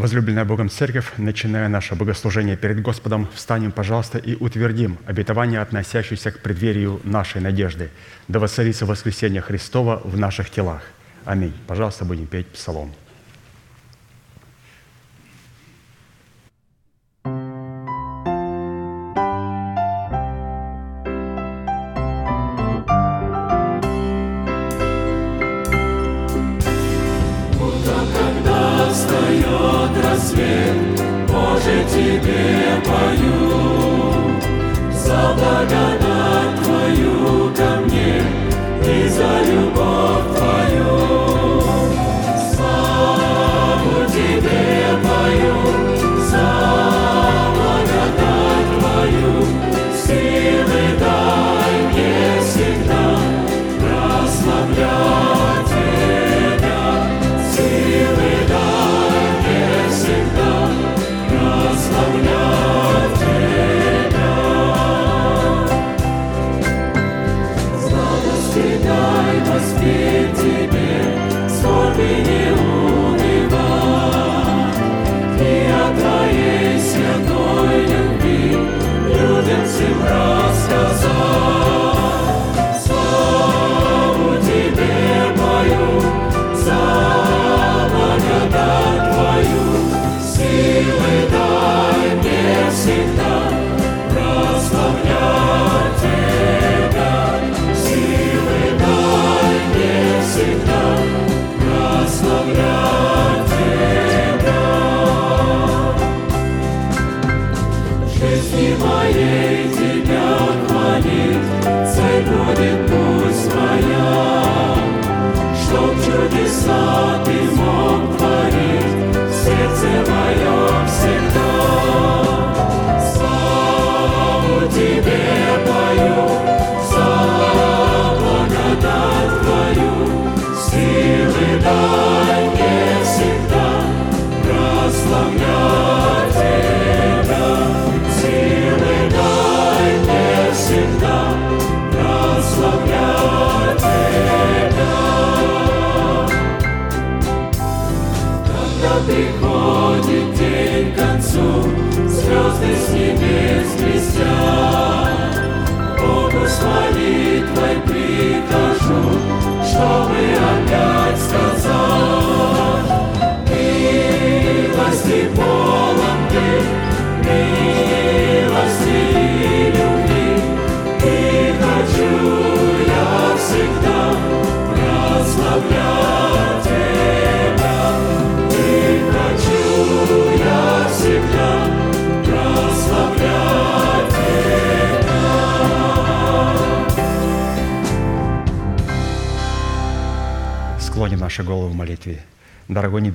Возлюбленная Богом Церковь, начиная наше богослужение перед Господом, встанем, пожалуйста, и утвердим обетование, относящееся к преддверию нашей надежды. Да воцарится воскресение Христова в наших телах. Аминь. Пожалуйста, будем петь псалом.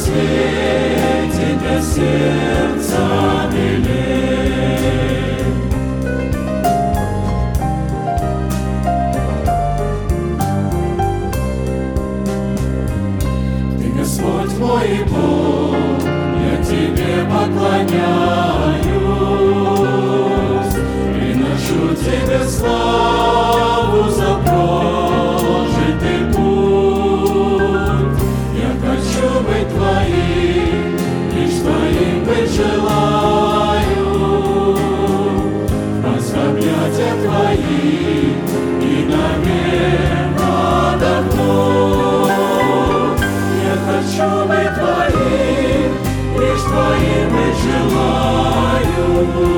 Свете для сердца милей. Ты Господь мой Бог, я Тебе поклоняюсь, приношу Тебе славу Быть Твоим, лишь Твоим быть желаю.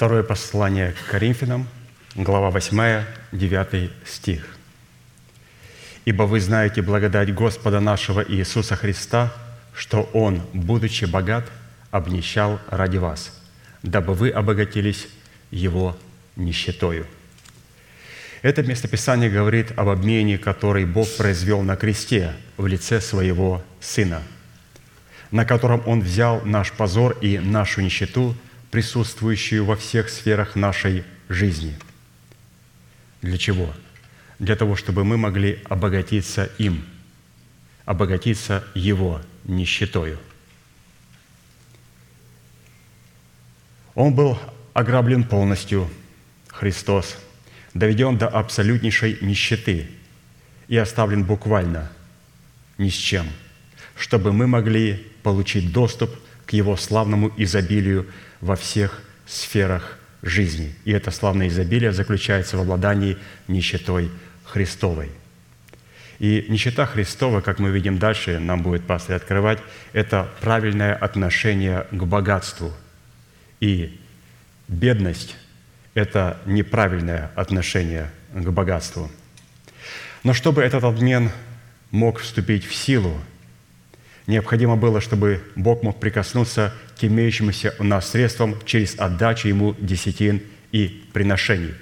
Второе послание к Коринфянам, глава 8, 9 стих. «Ибо вы знаете благодать Господа нашего Иисуса Христа, что Он, будучи богат, обнищал ради вас, дабы вы обогатились Его нищетою». Это местописание говорит об обмене, который Бог произвел на кресте в лице Своего Сына, на котором Он взял наш позор и нашу нищету, присутствующую во всех сферах нашей жизни. Для чего? Для того, чтобы мы могли обогатиться им, обогатиться Его нищетою. Он был ограблен полностью, Христос, доведен до абсолютнейшей нищеты и оставлен буквально ни с чем, чтобы мы могли получить доступ к Его славному изобилию во всех сферах жизни. И это славное изобилие заключается в обладании нищетой Христовой. И нищета Христова, как мы видим дальше, нам будет пастор открывать, это правильное отношение к богатству. И бедность – это неправильное отношение к богатству. Но чтобы этот обмен мог вступить в силу, необходимо было, чтобы Бог мог прикоснуться к имеющимся у нас средствам через отдачу Ему десятин и приношений.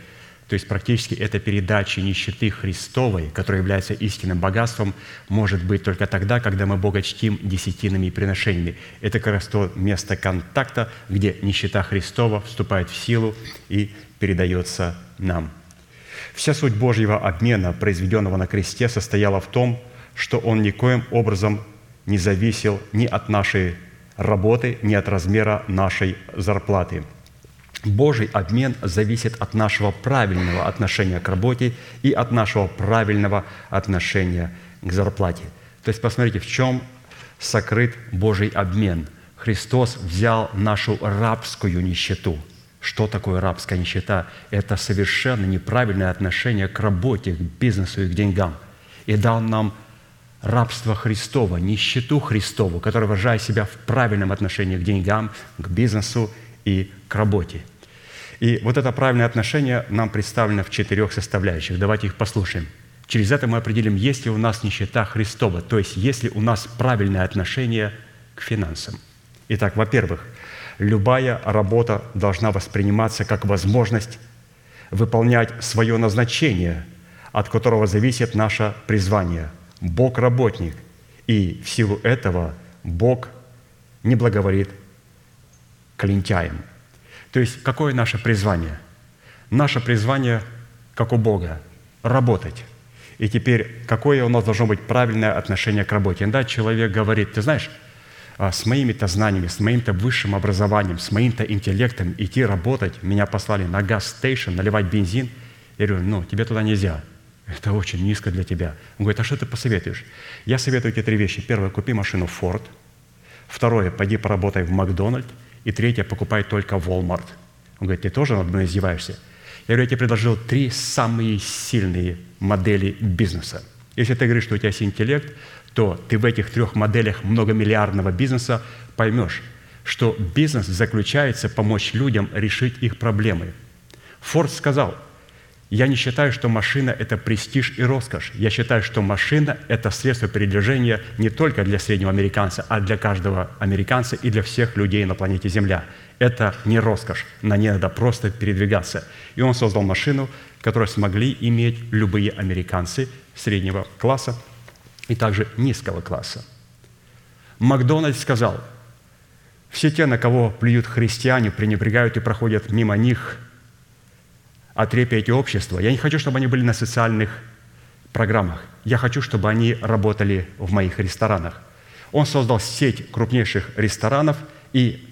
То есть практически эта передача нищеты Христовой, которая является истинным богатством, может быть только тогда, когда мы Бога чтим десятинами и приношениями. Это как раз то место контакта, где нищета Христова вступает в силу и передается нам. Вся суть Божьего обмена, произведенного на кресте, состояла в том, что Он никоим образом не зависел ни от нашей работы, ни от размера нашей зарплаты. Божий обмен зависит от нашего правильного отношения к работе и от нашего правильного отношения к зарплате. То есть посмотрите, в чем сокрыт Божий обмен. Христос взял нашу рабскую нищету. Что такое рабская нищета? Это совершенно неправильное отношение к работе, к бизнесу и к деньгам. И дал нам рабство Христова, нищету Христову, которая выражает себя в правильном отношении к деньгам, к бизнесу и к работе. И вот это правильное отношение нам представлено в четырех составляющих. Давайте их послушаем. Через это мы определим, есть ли у нас нищета Христова, то есть есть ли у нас правильное отношение к финансам. Итак, во-первых, любая работа должна восприниматься как возможность выполнять свое назначение, от которого зависит наше призвание. Бог – работник, и в силу этого Бог не благоволит к лентяям. То есть, какое наше призвание? Наше призвание, как у Бога, работать. И теперь, какое у нас должно быть правильное отношение к работе? Иногда человек говорит, ты знаешь, а, с моими-то знаниями, с моим-то высшим образованием, с моим-то интеллектом идти работать, меня послали на газ-стейшн, наливать бензин. Я говорю, ну, тебе туда нельзя. Это очень низко для тебя. Он говорит, а что ты посоветуешь? Я советую тебе три вещи. Первое, купи машину Ford. Второе, пойди поработай в Макдональд. И третье, покупай только Walmart. Он говорит, ты тоже над мной издеваешься? Я говорю, я тебе предложил три самые сильные модели бизнеса. Если ты говоришь, что у тебя есть интеллект, то ты в этих трех моделях многомиллиардного бизнеса поймешь, что бизнес заключается помочь людям решить их проблемы. Форд сказал, я не считаю, что машина – это престиж и роскошь. Я считаю, что машина – это средство передвижения не только для среднего американца, а для каждого американца и для всех людей на планете Земля. Это не роскошь, на ней надо просто передвигаться. И он создал машину, которую смогли иметь любые американцы среднего класса и также низкого класса. Макдональдс сказал, все те, на кого плюют христиане, пренебрегают и проходят мимо них – отрепьете общества. Я не хочу, чтобы они были на социальных программах. Я хочу, чтобы они работали в моих ресторанах. Он создал сеть крупнейших ресторанов и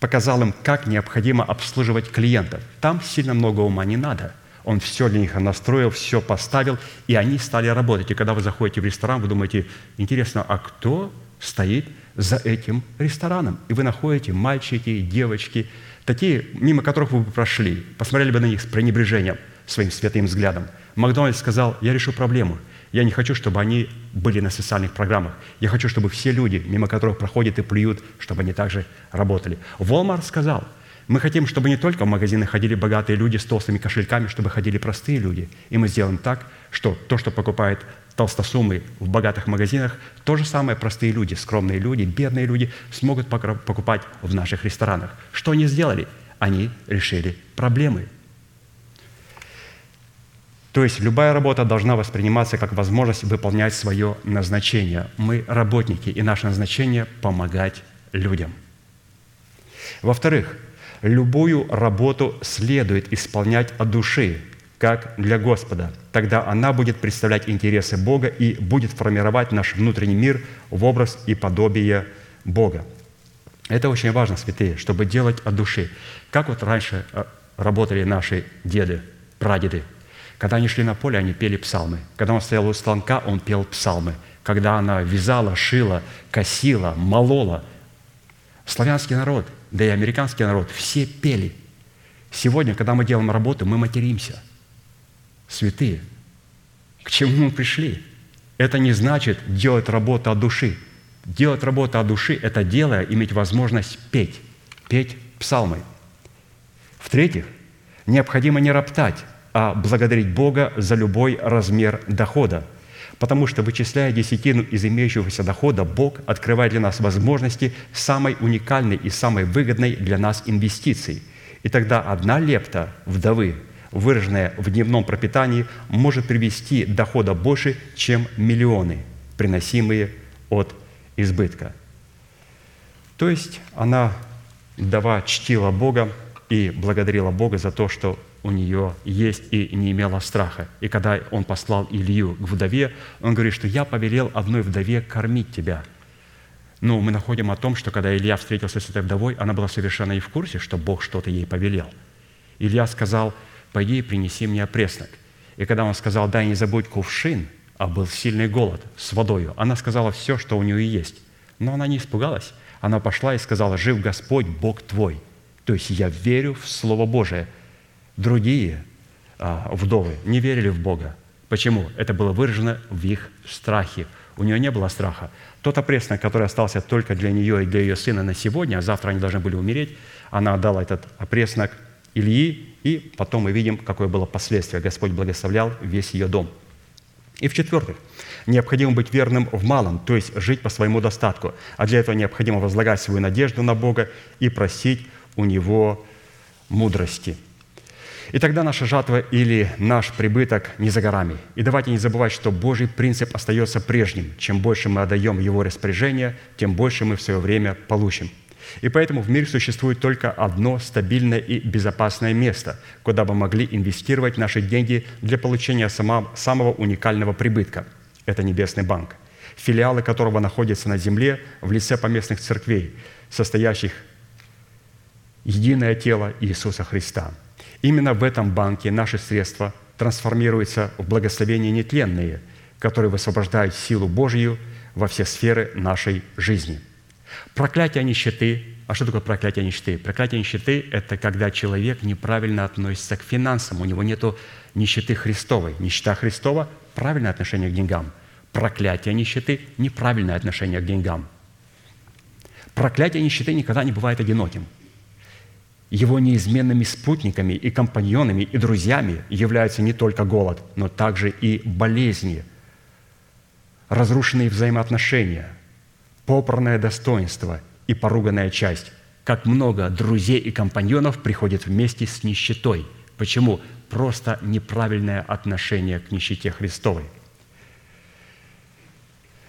показал им, как необходимо обслуживать клиентов. Там сильно много ума не надо. Он все для них настроил, все поставил, и они стали работать. И когда вы заходите в ресторан, вы думаете, интересно, а кто стоит за этим рестораном? И вы находите мальчики, девочки, такие, мимо которых вы бы прошли, посмотрели бы на них с пренебрежением своим святым взглядом. Макдональдс сказал, я решу проблему. Я не хочу, чтобы они были на социальных программах. Я хочу, чтобы все люди, мимо которых проходят и плюют, чтобы они также работали. Walmart сказал, мы хотим, чтобы не только в магазины ходили богатые люди с толстыми кошельками, чтобы ходили простые люди. И мы сделаем так, что то, что покупает толстосумы в богатых магазинах, то же самое простые люди, скромные люди, бедные люди смогут покупать в наших ресторанах. Что они сделали? Они решили проблемы. То есть любая работа должна восприниматься как возможность выполнять свое назначение. Мы работники, и наше назначение – помогать людям. Во-вторых, любую работу следует исполнять от души, как для Господа. Тогда она будет представлять интересы Бога и будет формировать наш внутренний мир в образ и подобие Бога. Это очень важно, святые, чтобы делать от души. Как вот раньше э, работали наши деды, прадеды. Когда они шли на поле, они пели псалмы. Когда он стоял у станка, он пел псалмы. Когда она вязала, шила, косила, молола. Славянский народ, да и американский народ, все пели. Сегодня, когда мы делаем работу, мы материмся – святые, к чему мы пришли? Это не значит делать работу от души. Делать работу от души – это делая, иметь возможность петь, петь псалмы. В-третьих, необходимо не роптать, а благодарить Бога за любой размер дохода, потому что, вычисляя десятину из имеющегося дохода, Бог открывает для нас возможности самой уникальной и самой выгодной для нас инвестиции. И тогда одна лепта вдовы выраженное в дневном пропитании, может привести дохода больше, чем миллионы, приносимые от избытка. То есть она, вдова, чтила Бога и благодарила Бога за то, что у нее есть и не имела страха. И когда он послал Илью к вдове, он говорит, что я повелел одной вдове кормить тебя. Но мы находим о том, что когда Илья встретился с этой вдовой, она была совершенно не в курсе, что Бог что-то ей повелел. Илья сказал – пойди и принеси мне опреснок. И когда он сказал, дай не забудь кувшин, а был сильный голод с водою, она сказала все, что у нее есть. Но она не испугалась. Она пошла и сказала, жив Господь, Бог твой. То есть я верю в Слово Божие. Другие а, вдовы не верили в Бога. Почему? Это было выражено в их страхе. У нее не было страха. Тот опреснок, который остался только для нее и для ее сына на сегодня, а завтра они должны были умереть, она отдала этот опреснок Ильи, и потом мы видим, какое было последствие. Господь благословлял весь ее дом. И в-четвертых, необходимо быть верным в малом, то есть жить по своему достатку. А для этого необходимо возлагать свою надежду на Бога и просить у Него мудрости. И тогда наша жатва или наш прибыток не за горами. И давайте не забывать, что Божий принцип остается прежним. Чем больше мы отдаем Его распоряжение, тем больше мы в свое время получим. И поэтому в мире существует только одно стабильное и безопасное место, куда бы могли инвестировать наши деньги для получения самого уникального прибытка. Это Небесный банк, филиалы которого находятся на земле в лице поместных церквей, состоящих единое тело Иисуса Христа. Именно в этом банке наши средства трансформируются в благословения нетленные, которые высвобождают силу Божью во все сферы нашей жизни. Проклятие нищеты. А что такое проклятие нищеты? Проклятие нищеты – это когда человек неправильно относится к финансам, у него нет нищеты Христовой. Нищета Христова – правильное отношение к деньгам. Проклятие нищеты – неправильное отношение к деньгам. Проклятие нищеты никогда не бывает одиноким – его неизменными спутниками и компаньонами и друзьями являются не только голод, но также и болезни, разрушенные взаимоотношения, попранное достоинство и поруганная часть. Как много друзей и компаньонов приходит вместе с нищетой. Почему? Просто неправильное отношение к нищете Христовой.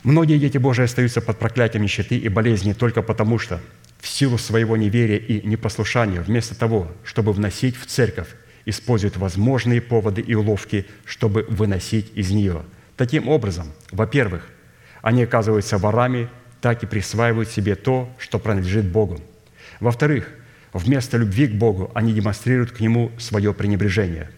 Многие дети Божии остаются под проклятием нищеты и болезни только потому, что в силу своего неверия и непослушания, вместо того, чтобы вносить в церковь, используют возможные поводы и уловки, чтобы выносить из нее. Таким образом, во-первых, они оказываются ворами, так и присваивают себе то, что принадлежит Богу. Во-вторых, вместо любви к Богу они демонстрируют к Нему свое пренебрежение.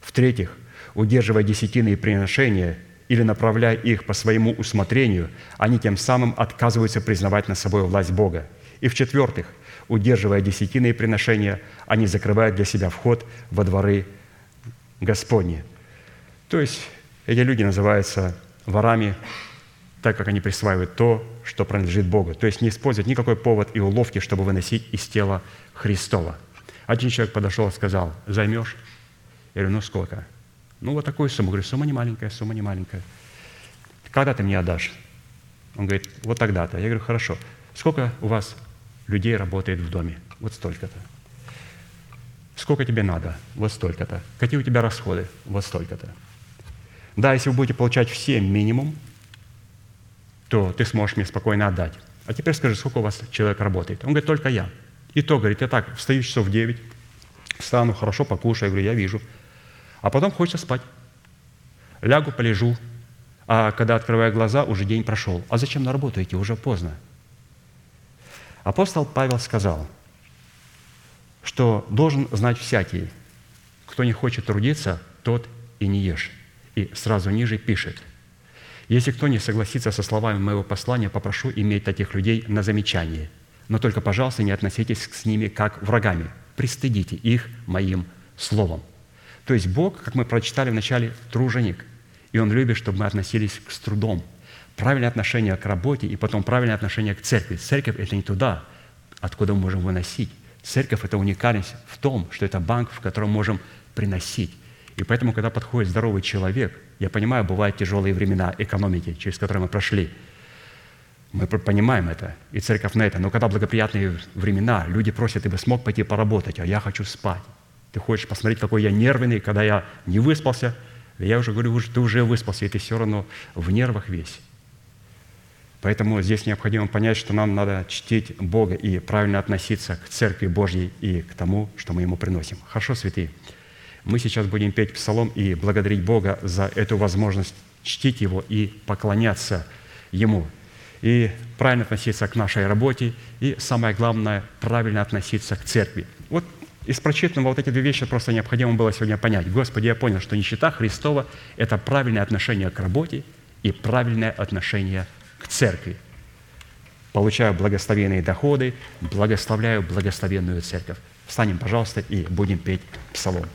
В-третьих, удерживая десятины и приношения или направляя их по своему усмотрению, они тем самым отказываются признавать над собой власть Бога – и в-четвертых, удерживая десятины и приношения, они закрывают для себя вход во дворы Господни. То есть эти люди называются ворами, так как они присваивают то, что принадлежит Богу. То есть не используют никакой повод и уловки, чтобы выносить из тела Христова. Один человек подошел и сказал, займешь? Я говорю, ну сколько? Ну вот такую сумму. Говорю, сумма не маленькая, сумма не маленькая. Когда ты мне отдашь? Он говорит, вот тогда-то. Я говорю, хорошо. Сколько у вас людей работает в доме. Вот столько-то. Сколько тебе надо? Вот столько-то. Какие у тебя расходы? Вот столько-то. Да, если вы будете получать все минимум, то ты сможешь мне спокойно отдать. А теперь скажи, сколько у вас человек работает? Он говорит, только я. И то, говорит, я так, встаю часов в 9, встану, хорошо покушаю, я говорю, я вижу. А потом хочется спать. Лягу, полежу, а когда открываю глаза, уже день прошел. А зачем на работу идти? Уже поздно. Апостол Павел сказал, что должен знать всякий, кто не хочет трудиться, тот и не ешь. И сразу ниже пишет, если кто не согласится со словами моего послания, попрошу иметь таких людей на замечание. Но только, пожалуйста, не относитесь с ними как врагами. Пристыдите их моим словом. То есть Бог, как мы прочитали в начале, труженик. И Он любит, чтобы мы относились с трудом – правильное отношение к работе и потом правильное отношение к церкви. Церковь – это не туда, откуда мы можем выносить. Церковь – это уникальность в том, что это банк, в котором можем приносить. И поэтому, когда подходит здоровый человек, я понимаю, бывают тяжелые времена экономики, через которые мы прошли. Мы понимаем это, и церковь на это. Но когда благоприятные времена, люди просят, ты бы смог пойти поработать, а я хочу спать. Ты хочешь посмотреть, какой я нервный, когда я не выспался. Я уже говорю, ты уже выспался, и ты все равно в нервах весь. Поэтому здесь необходимо понять, что нам надо чтить Бога и правильно относиться к Церкви Божьей и к тому, что мы Ему приносим. Хорошо, святые? Мы сейчас будем петь псалом и благодарить Бога за эту возможность чтить Его и поклоняться Ему. И правильно относиться к нашей работе, и самое главное, правильно относиться к Церкви. Вот из прочитанного вот эти две вещи просто необходимо было сегодня понять. Господи, я понял, что нищета Христова – это правильное отношение к работе и правильное отношение к церкви. Получаю благословенные доходы, благословляю благословенную церковь. Встанем, пожалуйста, и будем петь псалом.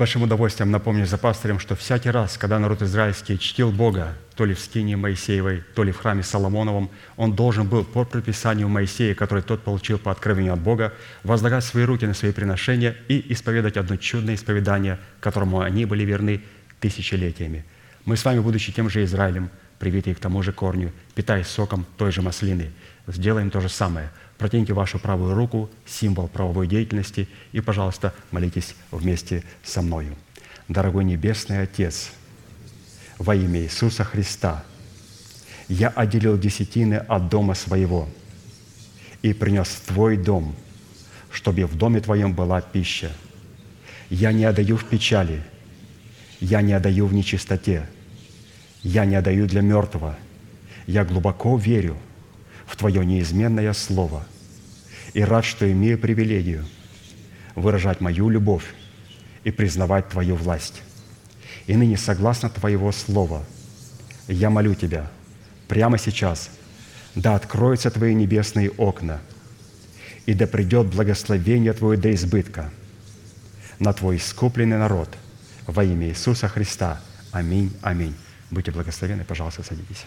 Большим удовольствием напомню за пастырем, что всякий раз, когда народ израильский чтил Бога, то ли в скине Моисеевой, то ли в храме Соломоновом, он должен был по предписанию Моисея, который тот получил по откровению от Бога, возлагать свои руки на свои приношения и исповедать одно чудное исповедание, которому они были верны тысячелетиями. Мы с вами, будучи тем же Израилем, привитые к тому же корню, питаясь соком той же маслины, сделаем то же самое. Протяните вашу правую руку, символ правовой деятельности, и, пожалуйста, молитесь вместе со мною. Дорогой Небесный Отец, во имя Иисуса Христа, я отделил десятины от дома своего и принес в Твой дом, чтобы в доме Твоем была пища. Я не отдаю в печали, я не отдаю в нечистоте, я не отдаю для мертвого. Я глубоко верю в Твое неизменное Слово и рад, что имею привилегию выражать мою любовь и признавать Твою власть. И ныне, согласно Твоего Слова, я молю Тебя прямо сейчас, да откроются Твои небесные окна, и да придет благословение Твое до избытка на Твой искупленный народ во имя Иисуса Христа. Аминь, аминь. Будьте благословенны, пожалуйста, садитесь.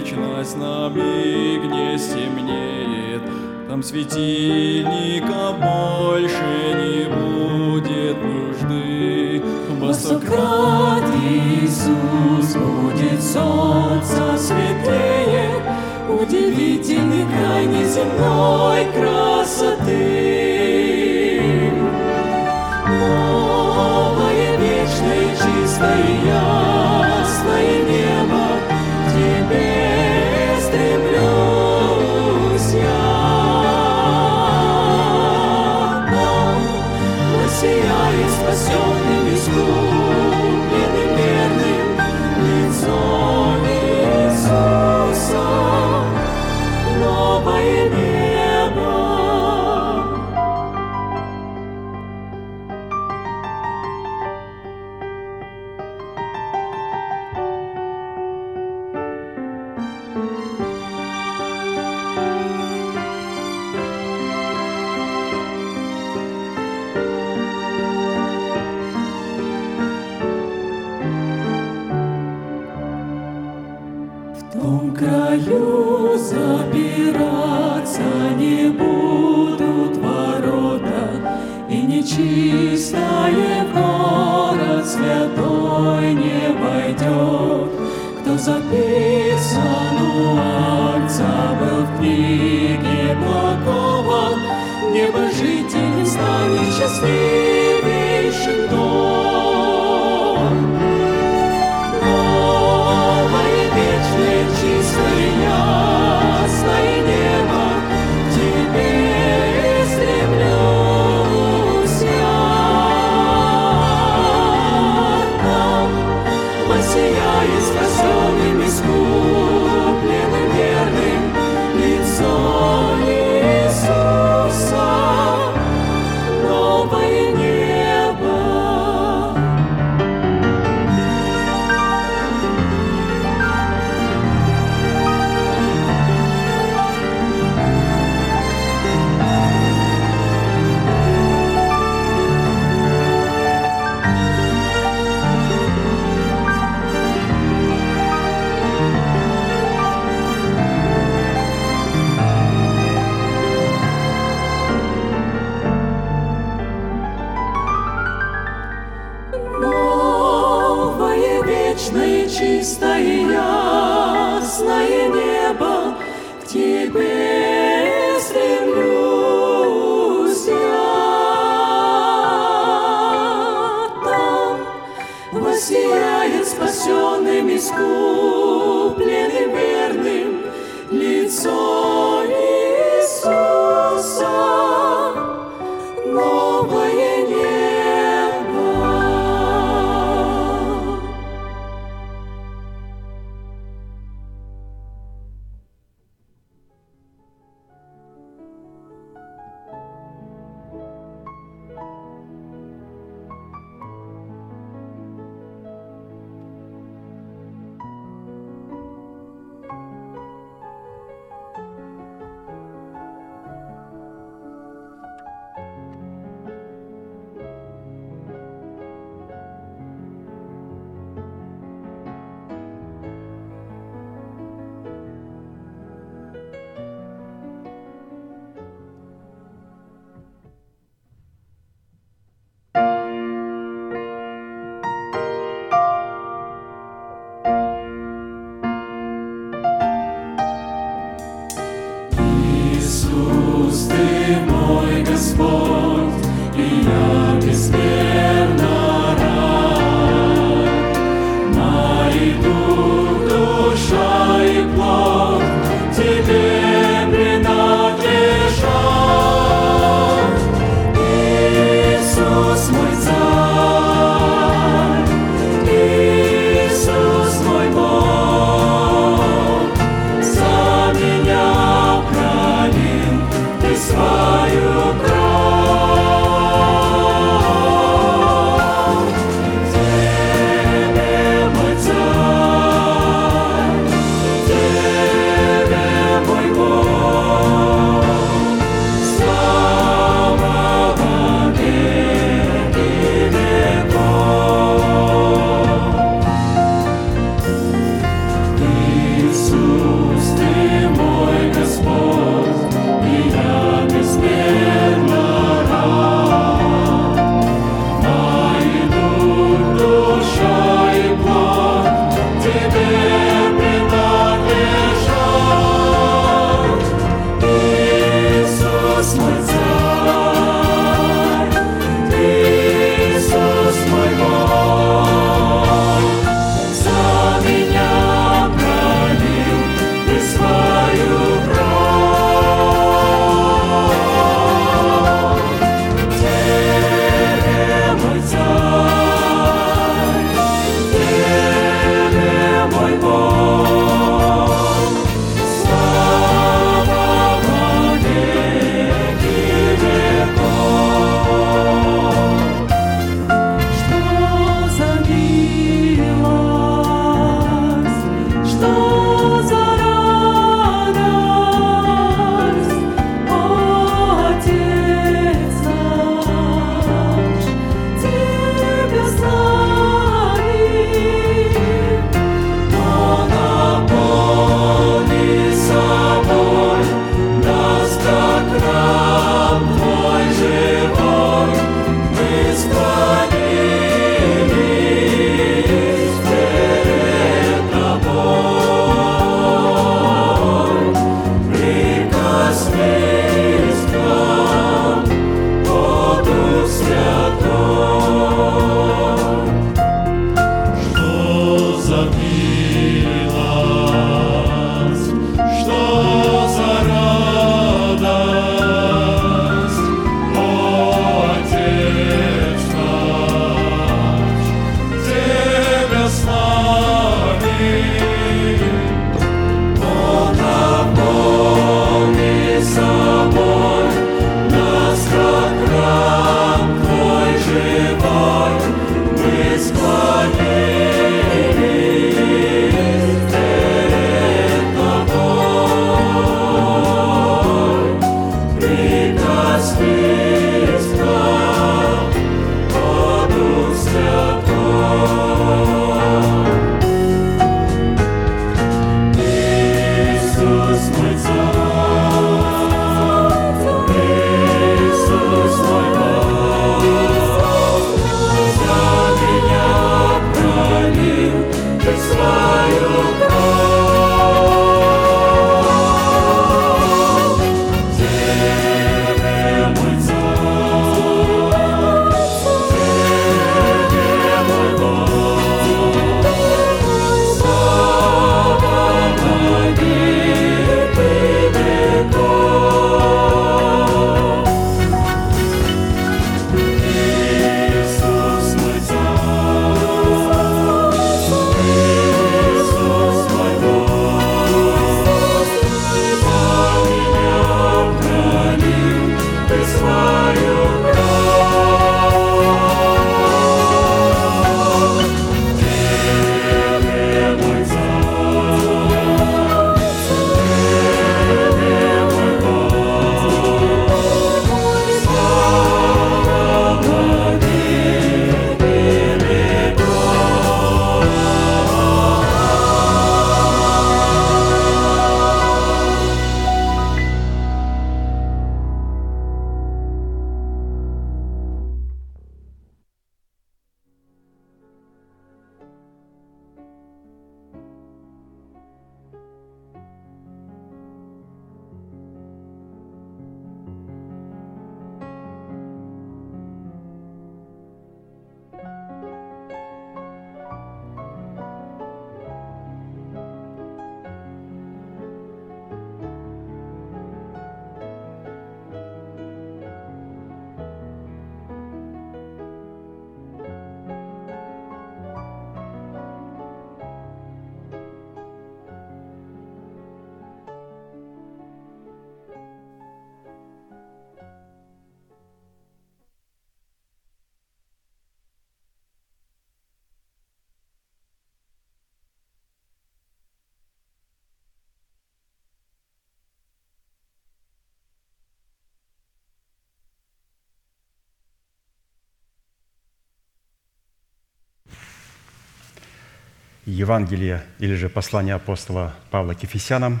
Евангелие или же послание апостола Павла к Ефесянам,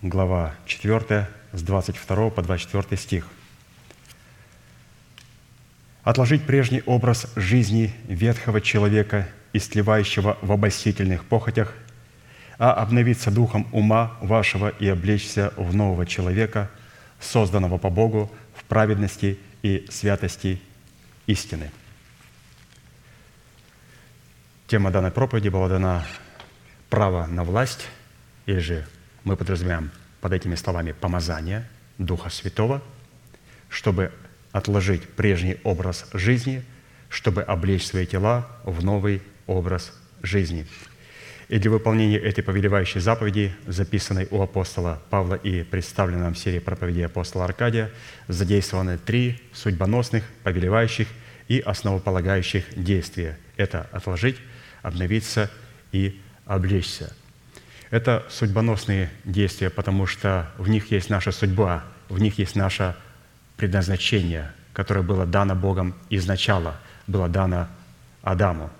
глава 4, с 22 по 24 стих. «Отложить прежний образ жизни ветхого человека, истлевающего в обольстительных похотях, а обновиться духом ума вашего и облечься в нового человека, созданного по Богу в праведности и святости истины». Тема данной проповеди была дана «Право на власть», или же мы подразумеваем под этими словами «помазание Духа Святого», чтобы отложить прежний образ жизни, чтобы облечь свои тела в новый образ жизни. И для выполнения этой повелевающей заповеди, записанной у апостола Павла и представленной нам в серии проповедей апостола Аркадия, задействованы три судьбоносных, повелевающих и основополагающих действия. Это отложить, обновиться и облечься. Это судьбоносные действия, потому что в них есть наша судьба, в них есть наше предназначение, которое было дано Богом изначала, было дано Адаму.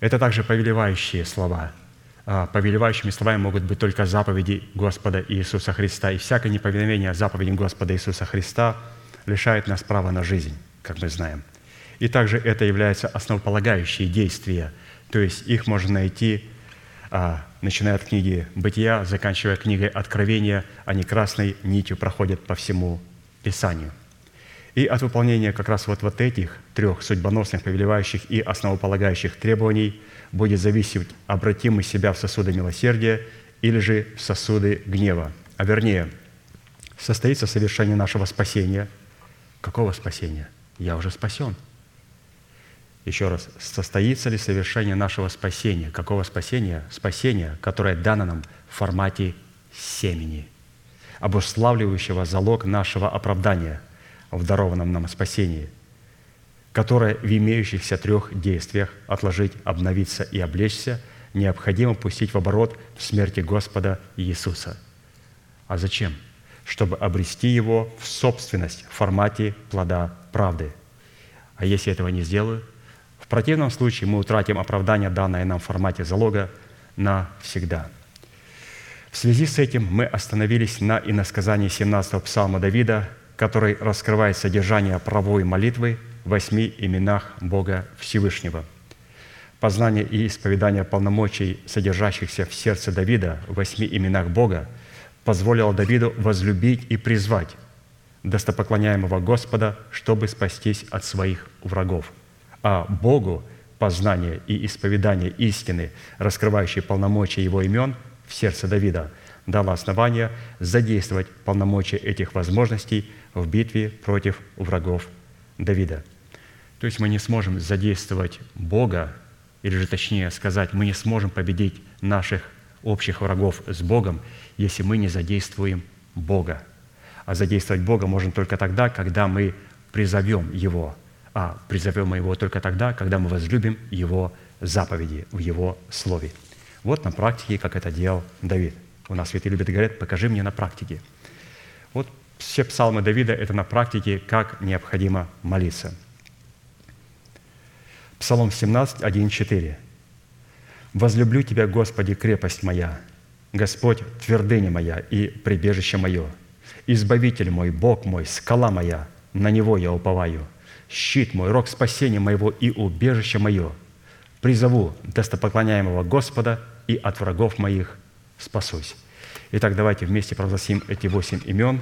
Это также повелевающие слова. А повелевающими словами могут быть только заповеди Господа Иисуса Христа. И всякое неповиновение заповедям Господа Иисуса Христа лишает нас права на жизнь, как мы знаем. И также это является основополагающие действия – то есть их можно найти, а, начиная от книги «Бытия», заканчивая книгой «Откровения», они красной нитью проходят по всему Писанию. И от выполнения как раз вот, вот этих трех судьбоносных, повелевающих и основополагающих требований будет зависеть, обратим мы себя в сосуды милосердия или же в сосуды гнева. А вернее, состоится совершение нашего спасения. Какого спасения? Я уже спасен – еще раз, состоится ли совершение нашего спасения? Какого спасения? Спасения, которое дано нам в формате семени, обуславливающего залог нашего оправдания в дарованном нам спасении, которое в имеющихся трех действиях отложить, обновиться и облечься необходимо пустить в оборот в смерти Господа Иисуса. А зачем? Чтобы обрести его в собственность в формате плода правды. А если этого не сделаю – в противном случае мы утратим оправдание, данное нам в формате залога, навсегда. В связи с этим мы остановились на иносказании 17-го псалма Давида, который раскрывает содержание правовой молитвы в восьми именах Бога Всевышнего. Познание и исповедание полномочий, содержащихся в сердце Давида в восьми именах Бога, позволило Давиду возлюбить и призвать достопоклоняемого Господа, чтобы спастись от своих врагов – а Богу познание и исповедание истины, раскрывающие полномочия Его имен в сердце Давида, дало основание задействовать полномочия этих возможностей в битве против врагов Давида. То есть мы не сможем задействовать Бога, или же точнее сказать, мы не сможем победить наших общих врагов с Богом, если мы не задействуем Бога. А задействовать Бога можно только тогда, когда мы призовем Его – а призовем мы Его только тогда, когда мы возлюбим Его заповеди в Его Слове. Вот на практике, как это делал Давид. У нас святые любят говорят, покажи мне на практике. Вот все псалмы Давида – это на практике, как необходимо молиться. Псалом 17, 1, 4. «Возлюблю Тебя, Господи, крепость моя, Господь, твердыня моя и прибежище мое, Избавитель мой, Бог мой, скала моя, на Него я уповаю» щит мой, рог спасения моего и убежище мое. Призову достопоклоняемого Господа, и от врагов моих спасусь». Итак, давайте вместе провозгласим эти восемь имен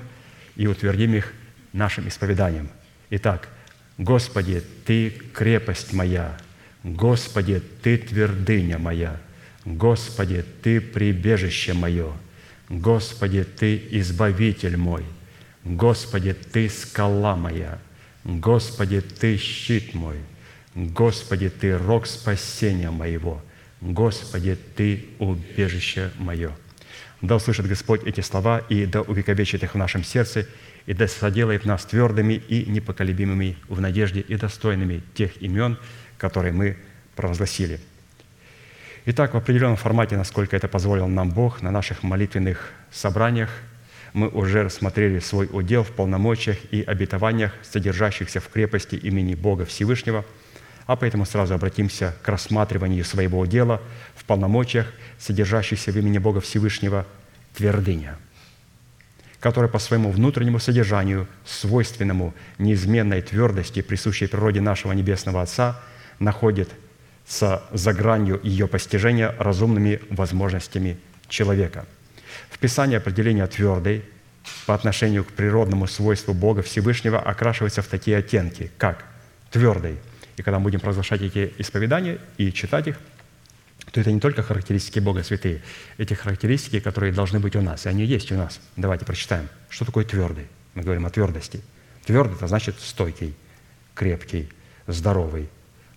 и утвердим их нашим исповеданием. Итак, «Господи, Ты крепость моя, Господи, Ты твердыня моя, Господи, Ты прибежище мое, Господи, Ты избавитель мой, Господи, Ты скала моя, Господи, Ты щит мой, Господи, Ты рог спасения моего, Господи, Ты убежище мое. Да услышит Господь эти слова и да увековечит их в нашем сердце, и да соделает нас твердыми и непоколебимыми в надежде и достойными тех имен, которые мы провозгласили. Итак, в определенном формате, насколько это позволил нам Бог, на наших молитвенных собраниях – мы уже рассмотрели свой удел в полномочиях и обетованиях, содержащихся в крепости имени Бога Всевышнего, А поэтому сразу обратимся к рассматриванию своего дела в полномочиях, содержащихся в имени Бога Всевышнего, твердыня, которая по своему внутреннему содержанию, свойственному неизменной твердости, присущей природе нашего Небесного Отца, находится за гранью ее постижения разумными возможностями человека. В Писании определение твердой по отношению к природному свойству Бога Всевышнего окрашивается в такие оттенки, как твердый. И когда мы будем провозглашать эти исповедания и читать их, то это не только характеристики Бога святые, эти характеристики, которые должны быть у нас, и они есть у нас. Давайте прочитаем. Что такое твердый? Мы говорим о твердости. Твердый – это значит стойкий, крепкий, здоровый,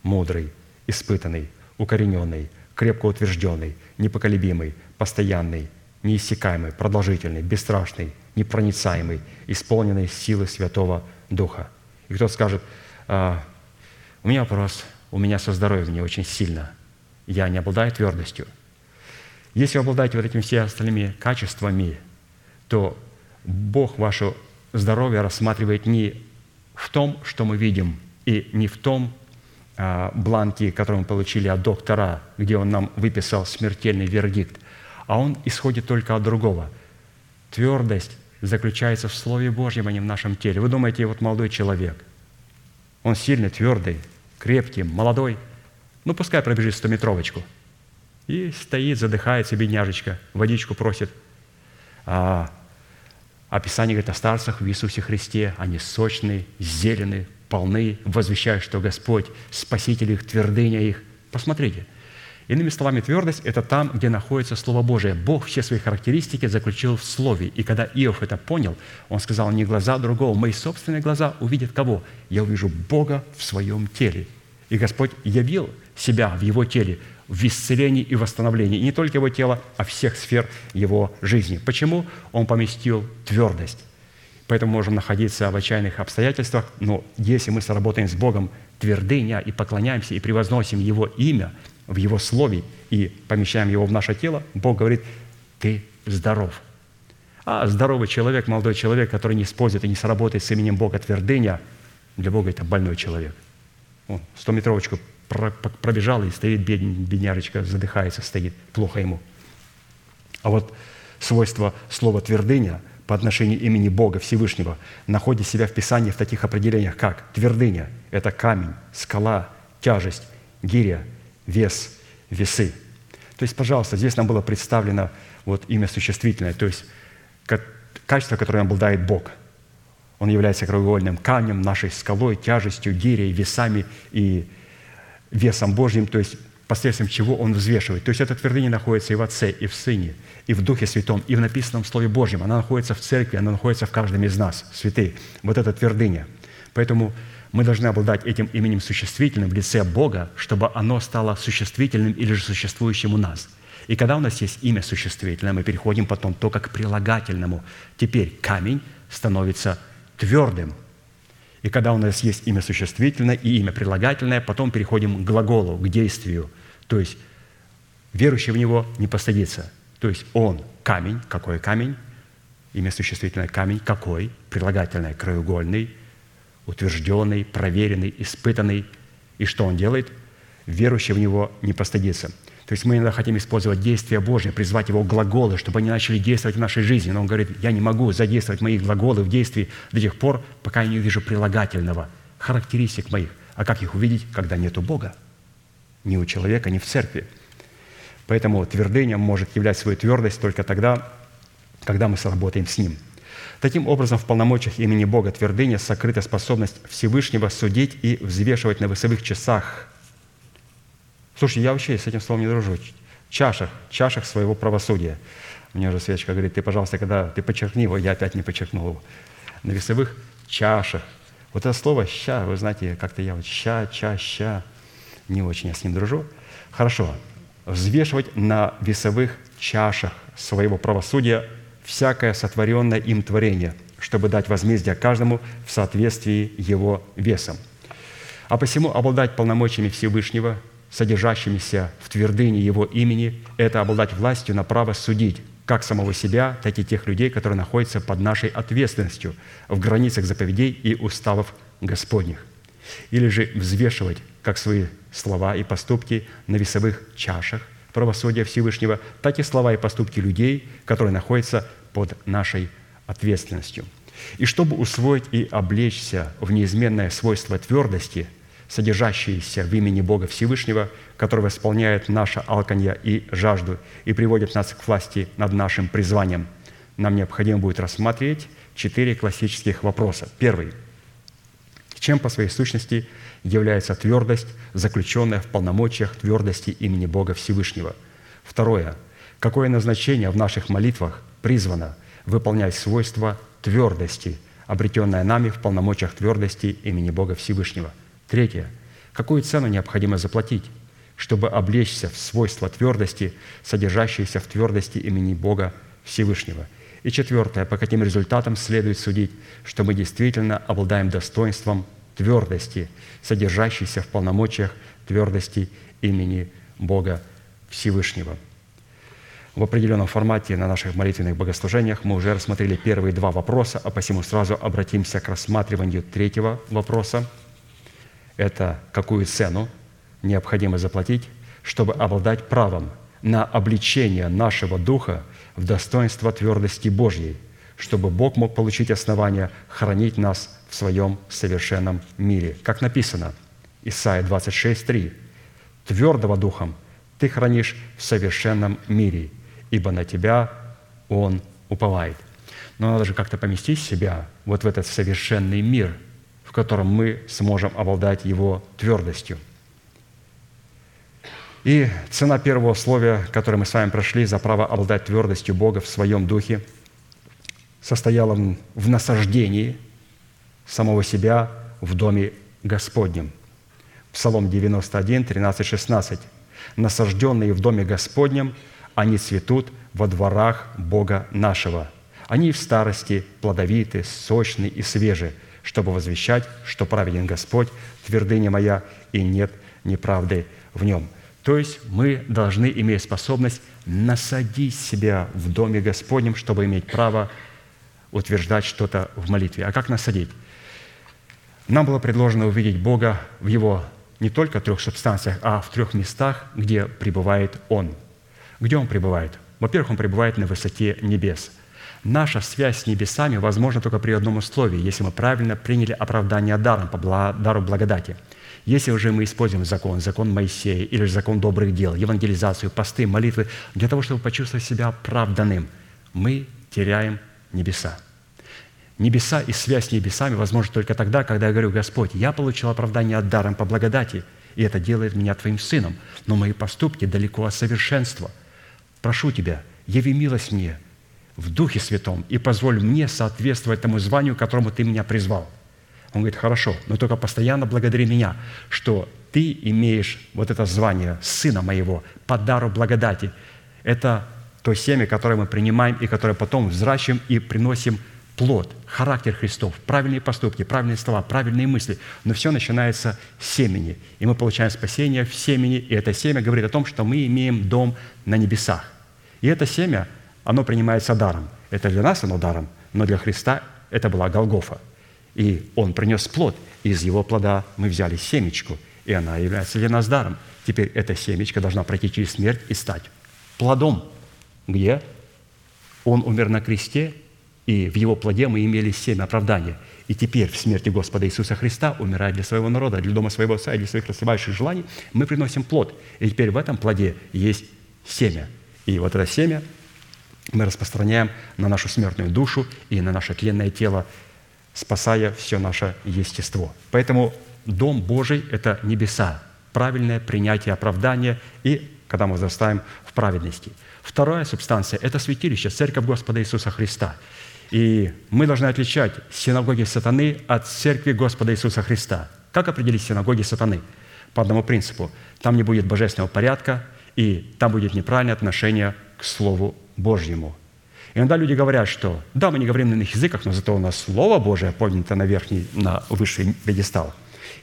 мудрый, испытанный, укорененный, крепко утвержденный, непоколебимый, постоянный, неиссякаемый, продолжительный, бесстрашный, непроницаемый, исполненный силы Святого Духа. И кто скажет, «А, у меня вопрос, у меня со здоровьем не очень сильно, я не обладаю твердостью. Если вы обладаете вот этими всеми остальными качествами, то Бог ваше здоровье рассматривает не в том, что мы видим, и не в том а, бланке, который мы получили от доктора, где он нам выписал смертельный вердикт, а он исходит только от другого. Твердость заключается в Слове Божьем, а не в нашем теле. Вы думаете, вот молодой человек, он сильный, твердый, крепкий, молодой, ну пускай пробежит стометровочку. И стоит, задыхается, бедняжечка, водичку просит. А описание говорит о старцах в Иисусе Христе. Они сочные, зеленые, полны, возвещают, что Господь, Спаситель их, твердыня их. Посмотрите – Иными словами, твердость – это там, где находится Слово Божие. Бог все свои характеристики заключил в Слове. И когда Иов это понял, он сказал, не глаза другого, мои собственные глаза увидят кого? Я увижу Бога в своем теле. И Господь явил себя в его теле в исцелении и восстановлении. И не только его тела, а всех сфер его жизни. Почему? Он поместил твердость. Поэтому можем находиться в отчаянных обстоятельствах, но если мы сработаем с Богом твердыня и поклоняемся и превозносим Его имя – в Его Слове и помещаем его в наше тело, Бог говорит, ты здоров. А здоровый человек, молодой человек, который не использует и не сработает с именем Бога твердыня, для Бога это больной человек. Он стометровочку пробежал и стоит бедняжечка, задыхается, стоит, плохо ему. А вот свойство слова «твердыня» по отношению имени Бога Всевышнего находит себя в Писании в таких определениях, как твердыня – это камень, скала, тяжесть, гиря – вес, весы. То есть, пожалуйста, здесь нам было представлено вот имя существительное, то есть качество, которое обладает Бог. Он является краеугольным камнем, нашей скалой, тяжестью, гирей, весами и весом Божьим, то есть посредством чего Он взвешивает. То есть эта твердыня находится и в Отце, и в Сыне, и в Духе Святом, и в написанном Слове Божьем. Она находится в церкви, она находится в каждом из нас, святые. Вот эта твердыня. Поэтому мы должны обладать этим именем существительным в лице Бога, чтобы оно стало существительным или же существующим у нас. И когда у нас есть имя существительное, мы переходим потом только к прилагательному. Теперь камень становится твердым. И когда у нас есть имя существительное и имя прилагательное, потом переходим к глаголу, к действию. То есть верующий в него не постыдится. То есть он камень. Какой камень? Имя существительное камень. Какой? Прилагательное краеугольный – утвержденный, проверенный, испытанный. И что он делает? Верующий в него не постыдится. То есть мы иногда хотим использовать действия Божьи, призвать его глаголы, чтобы они начали действовать в нашей жизни. Но он говорит, я не могу задействовать мои глаголы в действии до тех пор, пока я не увижу прилагательного, характеристик моих. А как их увидеть, когда нету Бога? Ни у человека, ни в церкви. Поэтому твердыня может являть свою твердость только тогда, когда мы сработаем с Ним – Таким образом, в полномочиях имени Бога твердыня сокрыта способность Всевышнего судить и взвешивать на весовых часах. Слушай, я вообще с этим словом не дружу. Чашах, чашах своего правосудия. Мне уже свечка говорит, ты, пожалуйста, когда ты подчеркни его, я опять не подчеркнул его. На весовых чашах. Вот это слово «ща», вы знаете, как-то я вот «ща», «ча», «ща», не очень я с ним дружу. Хорошо. Взвешивать на весовых чашах своего правосудия всякое сотворенное им творение, чтобы дать возмездие каждому в соответствии его весом. А посему обладать полномочиями Всевышнего, содержащимися в твердыне Его имени, это обладать властью на право судить как самого себя, так и тех людей, которые находятся под нашей ответственностью в границах заповедей и уставов Господних. Или же взвешивать как свои слова и поступки на весовых чашах правосудия Всевышнего, так и слова и поступки людей, которые находятся под нашей ответственностью. И чтобы усвоить и облечься в неизменное свойство твердости, содержащееся в имени Бога Всевышнего, который восполняет наше алканье и жажду и приводит нас к власти над нашим призванием, нам необходимо будет рассмотреть четыре классических вопроса. Первый. Чем по своей сущности является твердость, заключенная в полномочиях твердости имени Бога Всевышнего? Второе. Какое назначение в наших молитвах призвано выполнять свойства твердости, обретенное нами в полномочиях твердости имени Бога Всевышнего? Третье. Какую цену необходимо заплатить, чтобы облечься в свойства твердости, содержащиеся в твердости имени Бога Всевышнего – и четвертое, по каким результатам следует судить, что мы действительно обладаем достоинством твердости, содержащейся в полномочиях твердости имени Бога Всевышнего. В определенном формате на наших молитвенных богослужениях мы уже рассмотрели первые два вопроса, а посему сразу обратимся к рассматриванию третьего вопроса. Это какую цену необходимо заплатить, чтобы обладать правом на обличение нашего духа – в достоинство твердости Божьей, чтобы Бог мог получить основания хранить нас в своем совершенном мире. Как написано, Исайя 26, 3. «Твердого духом ты хранишь в совершенном мире, ибо на тебя он уповает». Но надо же как-то поместить себя вот в этот совершенный мир, в котором мы сможем обладать его твердостью – и цена первого условия, которое мы с вами прошли, за право обладать твердостью Бога в своем духе, состояла в насаждении самого себя в доме Господнем. Псалом 91, 13, 16. «Насажденные в доме Господнем, они цветут во дворах Бога нашего. Они в старости плодовиты, сочны и свежи, чтобы возвещать, что праведен Господь, твердыня моя, и нет неправды в нем». То есть мы должны иметь способность насадить себя в Доме Господнем, чтобы иметь право утверждать что-то в молитве. А как насадить? Нам было предложено увидеть Бога в Его не только трех субстанциях, а в трех местах, где пребывает Он. Где Он пребывает? Во-первых, Он пребывает на высоте небес. Наша связь с небесами возможна только при одном условии, если мы правильно приняли оправдание даром, по дару благодати – если уже мы используем закон, закон Моисея или закон добрых дел, евангелизацию, посты, молитвы, для того, чтобы почувствовать себя оправданным, мы теряем небеса. Небеса и связь с небесами возможно только тогда, когда я говорю, Господь, я получил оправдание от даром по благодати, и это делает меня Твоим сыном, но мои поступки далеко от совершенства. Прошу Тебя, яви милость мне в Духе Святом и позволь мне соответствовать тому званию, которому Ты меня призвал – он говорит, хорошо, но только постоянно благодари меня, что ты имеешь вот это звание сына моего по дару благодати. Это то семя, которое мы принимаем и которое потом взращиваем и приносим плод, характер Христов, правильные поступки, правильные слова, правильные мысли. Но все начинается с семени. И мы получаем спасение в семени, и это семя говорит о том, что мы имеем дом на небесах. И это семя, оно принимается даром. Это для нас оно даром, но для Христа это была Голгофа – и он принес плод, и из его плода мы взяли семечку, и она является для нас даром. Теперь эта семечка должна пройти через смерть и стать плодом, где он умер на кресте, и в его плоде мы имели семя оправдания. И теперь в смерти Господа Иисуса Христа, умирая для своего народа, для дома своего отца и для своих рассылающих желаний, мы приносим плод. И теперь в этом плоде есть семя. И вот это семя мы распространяем на нашу смертную душу и на наше тленное тело, спасая все наше естество. Поэтому Дом Божий – это небеса, правильное принятие оправдания и когда мы возрастаем в праведности. Вторая субстанция – это святилище, церковь Господа Иисуса Христа. И мы должны отличать синагоги сатаны от церкви Господа Иисуса Христа. Как определить синагоги сатаны? По одному принципу. Там не будет божественного порядка, и там будет неправильное отношение к Слову Божьему – Иногда люди говорят, что да, мы не говорим на иных языках, но зато у нас Слово Божие поднято на верхний, на высший пьедестал.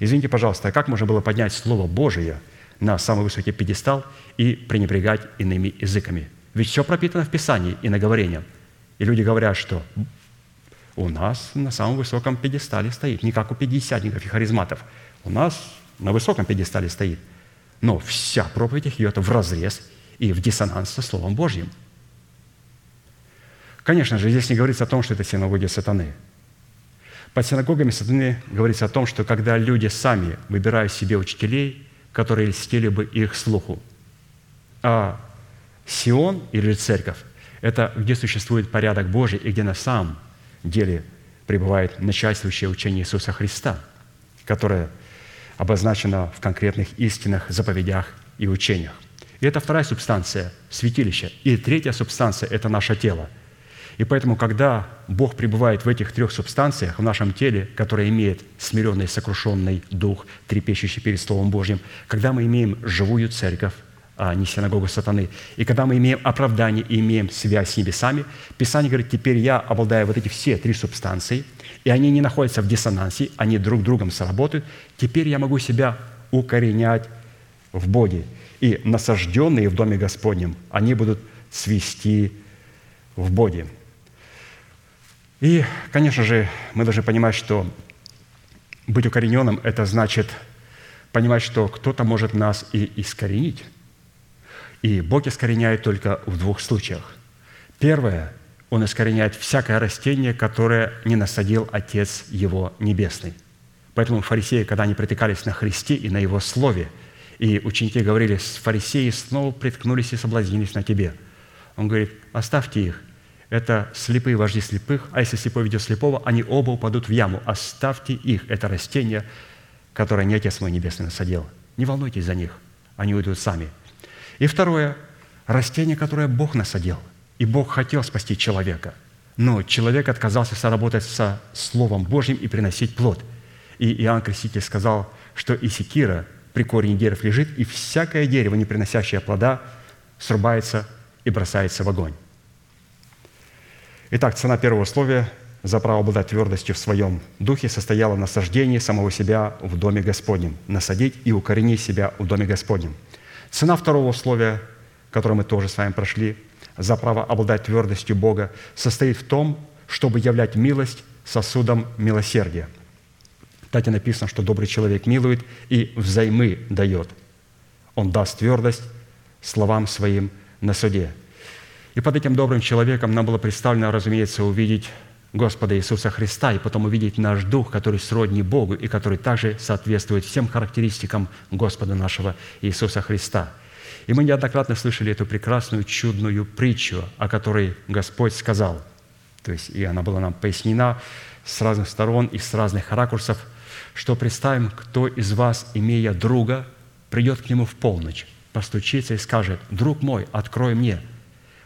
Извините, пожалуйста, а как можно было поднять Слово Божие на самый высокий пьедестал и пренебрегать иными языками? Ведь все пропитано в Писании и наговорением. И люди говорят, что у нас на самом высоком пьедестале стоит, не как у пятидесятников и харизматов. У нас на высоком пьедестале стоит, но вся проповедь идет в разрез и в диссонанс со Словом Божьим. Конечно же, здесь не говорится о том, что это синагоги сатаны. Под синагогами сатаны говорится о том, что когда люди сами выбирают себе учителей, которые льстили бы их слуху. А Сион или церковь – это где существует порядок Божий и где на самом деле пребывает начальствующее учение Иисуса Христа, которое обозначено в конкретных истинах, заповедях и учениях. И это вторая субстанция – святилище. И третья субстанция – это наше тело. И поэтому, когда Бог пребывает в этих трех субстанциях в нашем теле, которое имеет смиренный, сокрушенный дух, трепещущий перед Словом Божьим, когда мы имеем живую церковь, а не синагогу сатаны. И когда мы имеем оправдание и имеем связь с небесами, Писание говорит, теперь я обладаю вот эти все три субстанции, и они не находятся в диссонансе, они друг другом сработают, теперь я могу себя укоренять в Боге. И насажденные в Доме Господнем, они будут цвести в Боге. И, конечно же, мы должны понимать, что быть укорененным – это значит понимать, что кто-то может нас и искоренить. И Бог искореняет только в двух случаях. Первое, Он искореняет всякое растение, которое не насадил Отец Его Небесный. Поэтому фарисеи, когда они притыкались на Христе и на Его Слове, и ученики говорили, фарисеи снова приткнулись и соблазнились на Тебе. Он говорит, оставьте их, это слепые вожди слепых, а если слепой ведет слепого, они оба упадут в яму. Оставьте их, это растение, которое не Отец мой Небесный насадил. Не волнуйтесь за них, они уйдут сами – и второе, растение, которое Бог насадил. И Бог хотел спасти человека. Но человек отказался соработать со Словом Божьим и приносить плод. И Иоанн Креститель сказал, что и секира при корне дерев лежит, и всякое дерево, не приносящее плода, срубается и бросается в огонь. Итак, цена первого условия за право обладать твердостью в своем духе состояла в насаждении самого себя в Доме Господнем, насадить и укоренить себя в Доме Господнем – Цена второго условия, которое мы тоже с вами прошли, за право обладать твердостью Бога, состоит в том, чтобы являть милость сосудом милосердия. Так и написано, что добрый человек милует и взаймы дает. Он даст твердость словам своим на суде. И под этим добрым человеком нам было представлено, разумеется, увидеть Господа Иисуса Христа и потом увидеть наш дух, который сродни Богу и который также соответствует всем характеристикам Господа нашего Иисуса Христа. И мы неоднократно слышали эту прекрасную, чудную притчу, о которой Господь сказал. То есть, и она была нам пояснена с разных сторон и с разных ракурсов, что представим, кто из вас, имея друга, придет к нему в полночь, постучится и скажет, «Друг мой, открой мне»,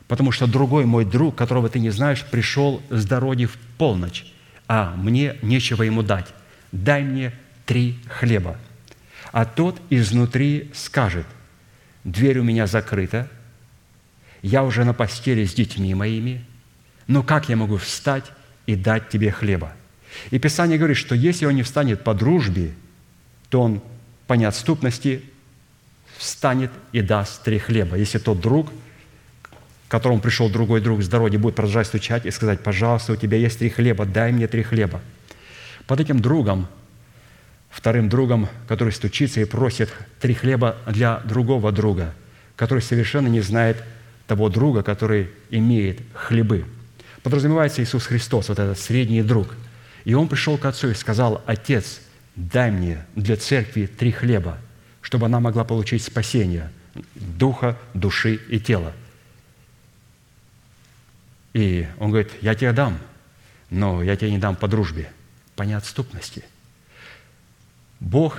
потому что другой мой друг, которого ты не знаешь, пришел с дороги в полночь, а мне нечего ему дать. Дай мне три хлеба. А тот изнутри скажет, дверь у меня закрыта, я уже на постели с детьми моими, но как я могу встать и дать тебе хлеба? И Писание говорит, что если он не встанет по дружбе, то он по неотступности встанет и даст три хлеба. Если тот друг – которому пришел другой друг с дороги, будет продолжать стучать и сказать, пожалуйста, у тебя есть три хлеба, дай мне три хлеба. Под этим другом, вторым другом, который стучится и просит три хлеба для другого друга, который совершенно не знает того друга, который имеет хлебы. Подразумевается Иисус Христос, вот этот средний друг. И он пришел к Отцу и сказал, «Отец, дай мне для церкви три хлеба, чтобы она могла получить спасение духа, души и тела». И он говорит, я тебе дам, но я тебе не дам по дружбе, по неотступности. Бог,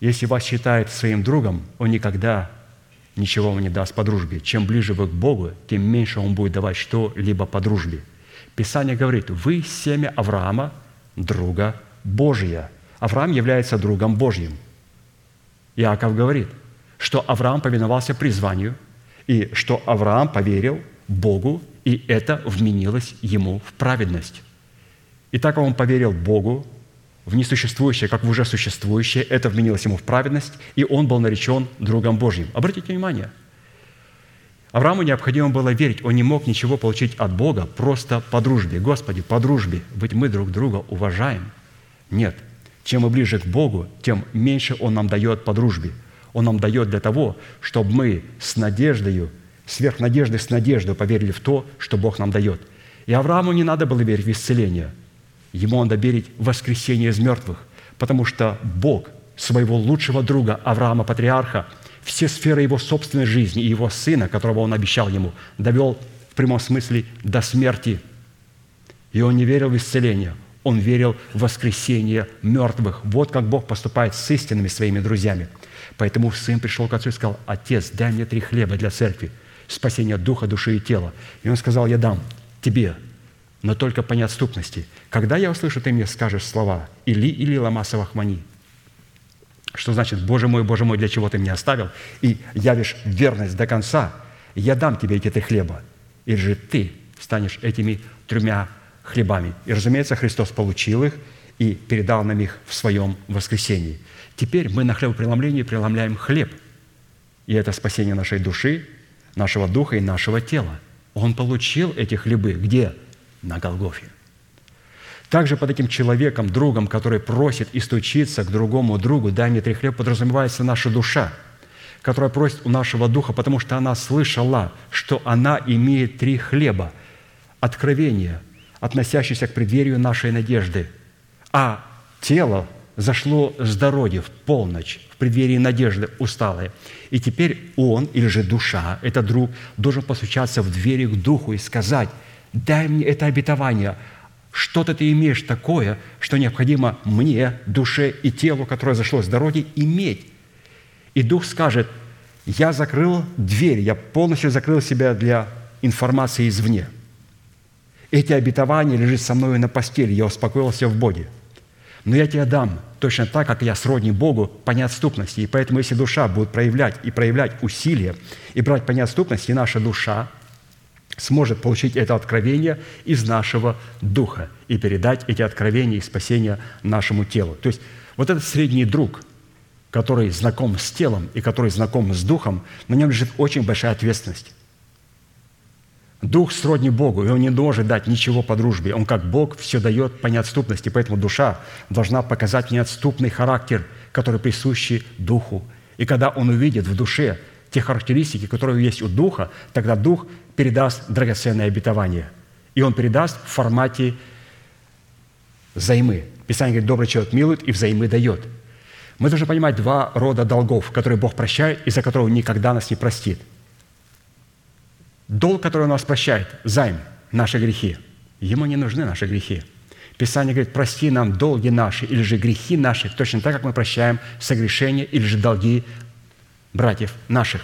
если вас считает своим другом, Он никогда ничего вам не даст по дружбе. Чем ближе вы к Богу, тем меньше Он будет давать что-либо по дружбе. Писание говорит, вы семя Авраама, друга Божия. Авраам является другом Божьим. Иаков говорит, что Авраам повиновался призванию, и что Авраам поверил Богу, и это вменилось ему в праведность. И так он поверил Богу в несуществующее, как в уже существующее, это вменилось ему в праведность, и он был наречен другом Божьим. Обратите внимание, Аврааму необходимо было верить, он не мог ничего получить от Бога просто по дружбе. Господи, по дружбе, быть мы друг друга уважаем. Нет, чем мы ближе к Богу, тем меньше Он нам дает по дружбе. Он нам дает для того, чтобы мы с надеждою, сверх надежды с надеждой поверили в то, что Бог нам дает. И Аврааму не надо было верить в исцеление. Ему надо верить в воскресение из мертвых, потому что Бог своего лучшего друга Авраама, патриарха, все сферы его собственной жизни и его сына, которого он обещал ему, довел в прямом смысле до смерти. И он не верил в исцеление, он верил в воскресение мертвых. Вот как Бог поступает с истинными своими друзьями. Поэтому сын пришел к отцу и сказал, «Отец, дай мне три хлеба для церкви, спасения духа, души и тела». И он сказал, «Я дам тебе, но только по неотступности. Когда я услышу, ты мне скажешь слова «Или, или ламаса вахмани», что значит «Боже мой, Боже мой, для чего ты меня оставил?» и явишь верность до конца, я дам тебе эти три хлеба, или же ты станешь этими тремя хлебами. И, разумеется, Христос получил их и передал нам их в своем воскресении. Теперь мы на хлебопреломлении преломляем хлеб. И это спасение нашей души, нашего духа и нашего тела. Он получил эти хлебы. Где? На Голгофе. Также под этим человеком, другом, который просит и стучится к другому другу, дай мне три хлеба, подразумевается наша душа, которая просит у нашего духа, потому что она слышала, что она имеет три хлеба. Откровение, относящееся к преддверию нашей надежды. А тело зашло с дороги в полночь, в преддверии надежды усталое. И теперь он, или же душа, это друг, должен постучаться в двери к духу и сказать, дай мне это обетование – что-то ты имеешь такое, что необходимо мне, душе и телу, которое зашло с дороги, иметь. И Дух скажет, я закрыл дверь, я полностью закрыл себя для информации извне. Эти обетования лежат со мной на постели, я успокоился в Боге. Но я тебе дам точно так, как я сродни Богу по неотступности. И поэтому, если душа будет проявлять и проявлять усилия и брать по неотступности, наша душа сможет получить это откровение из нашего духа и передать эти откровения и спасения нашему телу. То есть вот этот средний друг, который знаком с телом и который знаком с духом, на нем лежит очень большая ответственность. Дух сродни Богу, и он не может дать ничего по дружбе. Он как Бог все дает по неотступности, поэтому душа должна показать неотступный характер, который присущий Духу. И когда он увидит в душе те характеристики, которые есть у Духа, тогда Дух передаст драгоценное обетование. И он передаст в формате взаймы. Писание говорит, добрый человек милует и взаймы дает. Мы должны понимать два рода долгов, которые Бог прощает и за которого никогда нас не простит. Долг, который Он нас прощает, займ, наши грехи. Ему не нужны наши грехи. Писание говорит, прости нам долги наши или же грехи наши, точно так, как мы прощаем согрешения или же долги братьев наших.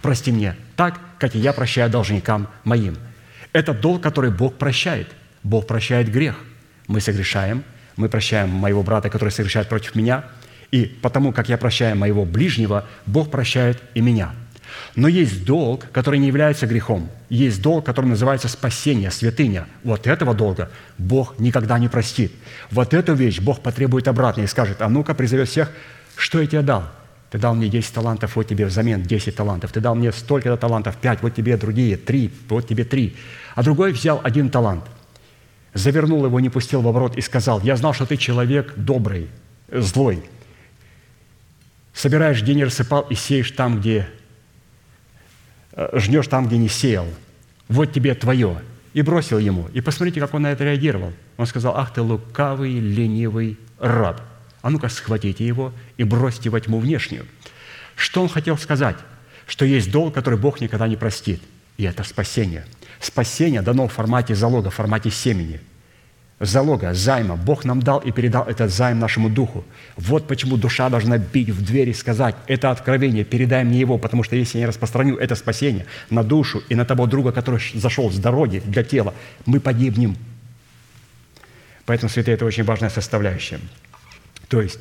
Прости мне так, как и я прощаю должникам моим. Это долг, который Бог прощает. Бог прощает грех. Мы согрешаем, мы прощаем моего брата, который согрешает против меня, и потому, как я прощаю моего ближнего, Бог прощает и меня. Но есть долг, который не является грехом. Есть долг, который называется спасение, святыня. Вот этого долга Бог никогда не простит. Вот эту вещь Бог потребует обратно и скажет, а ну-ка призовет всех, что я тебе дал? Ты дал мне 10 талантов, вот тебе взамен 10 талантов. Ты дал мне столько-то талантов, 5, вот тебе другие, 3, вот тебе 3. А другой взял один талант, завернул его, не пустил в оборот и сказал, я знал, что ты человек добрый, злой. Собираешь, не рассыпал, и сеешь там, где жнешь там, где не сеял. Вот тебе твое. И бросил ему. И посмотрите, как он на это реагировал. Он сказал, ах ты лукавый, ленивый раб – а ну-ка, схватите его и бросьте во тьму внешнюю. Что он хотел сказать? Что есть долг, который Бог никогда не простит. И это спасение. Спасение дано в формате залога, в формате семени. Залога, займа. Бог нам дал и передал этот займ нашему духу. Вот почему душа должна бить в дверь и сказать, это откровение, передай мне его, потому что если я не распространю это спасение на душу и на того друга, который зашел с дороги для тела, мы погибнем. Поэтому, святые, это очень важная составляющая. То есть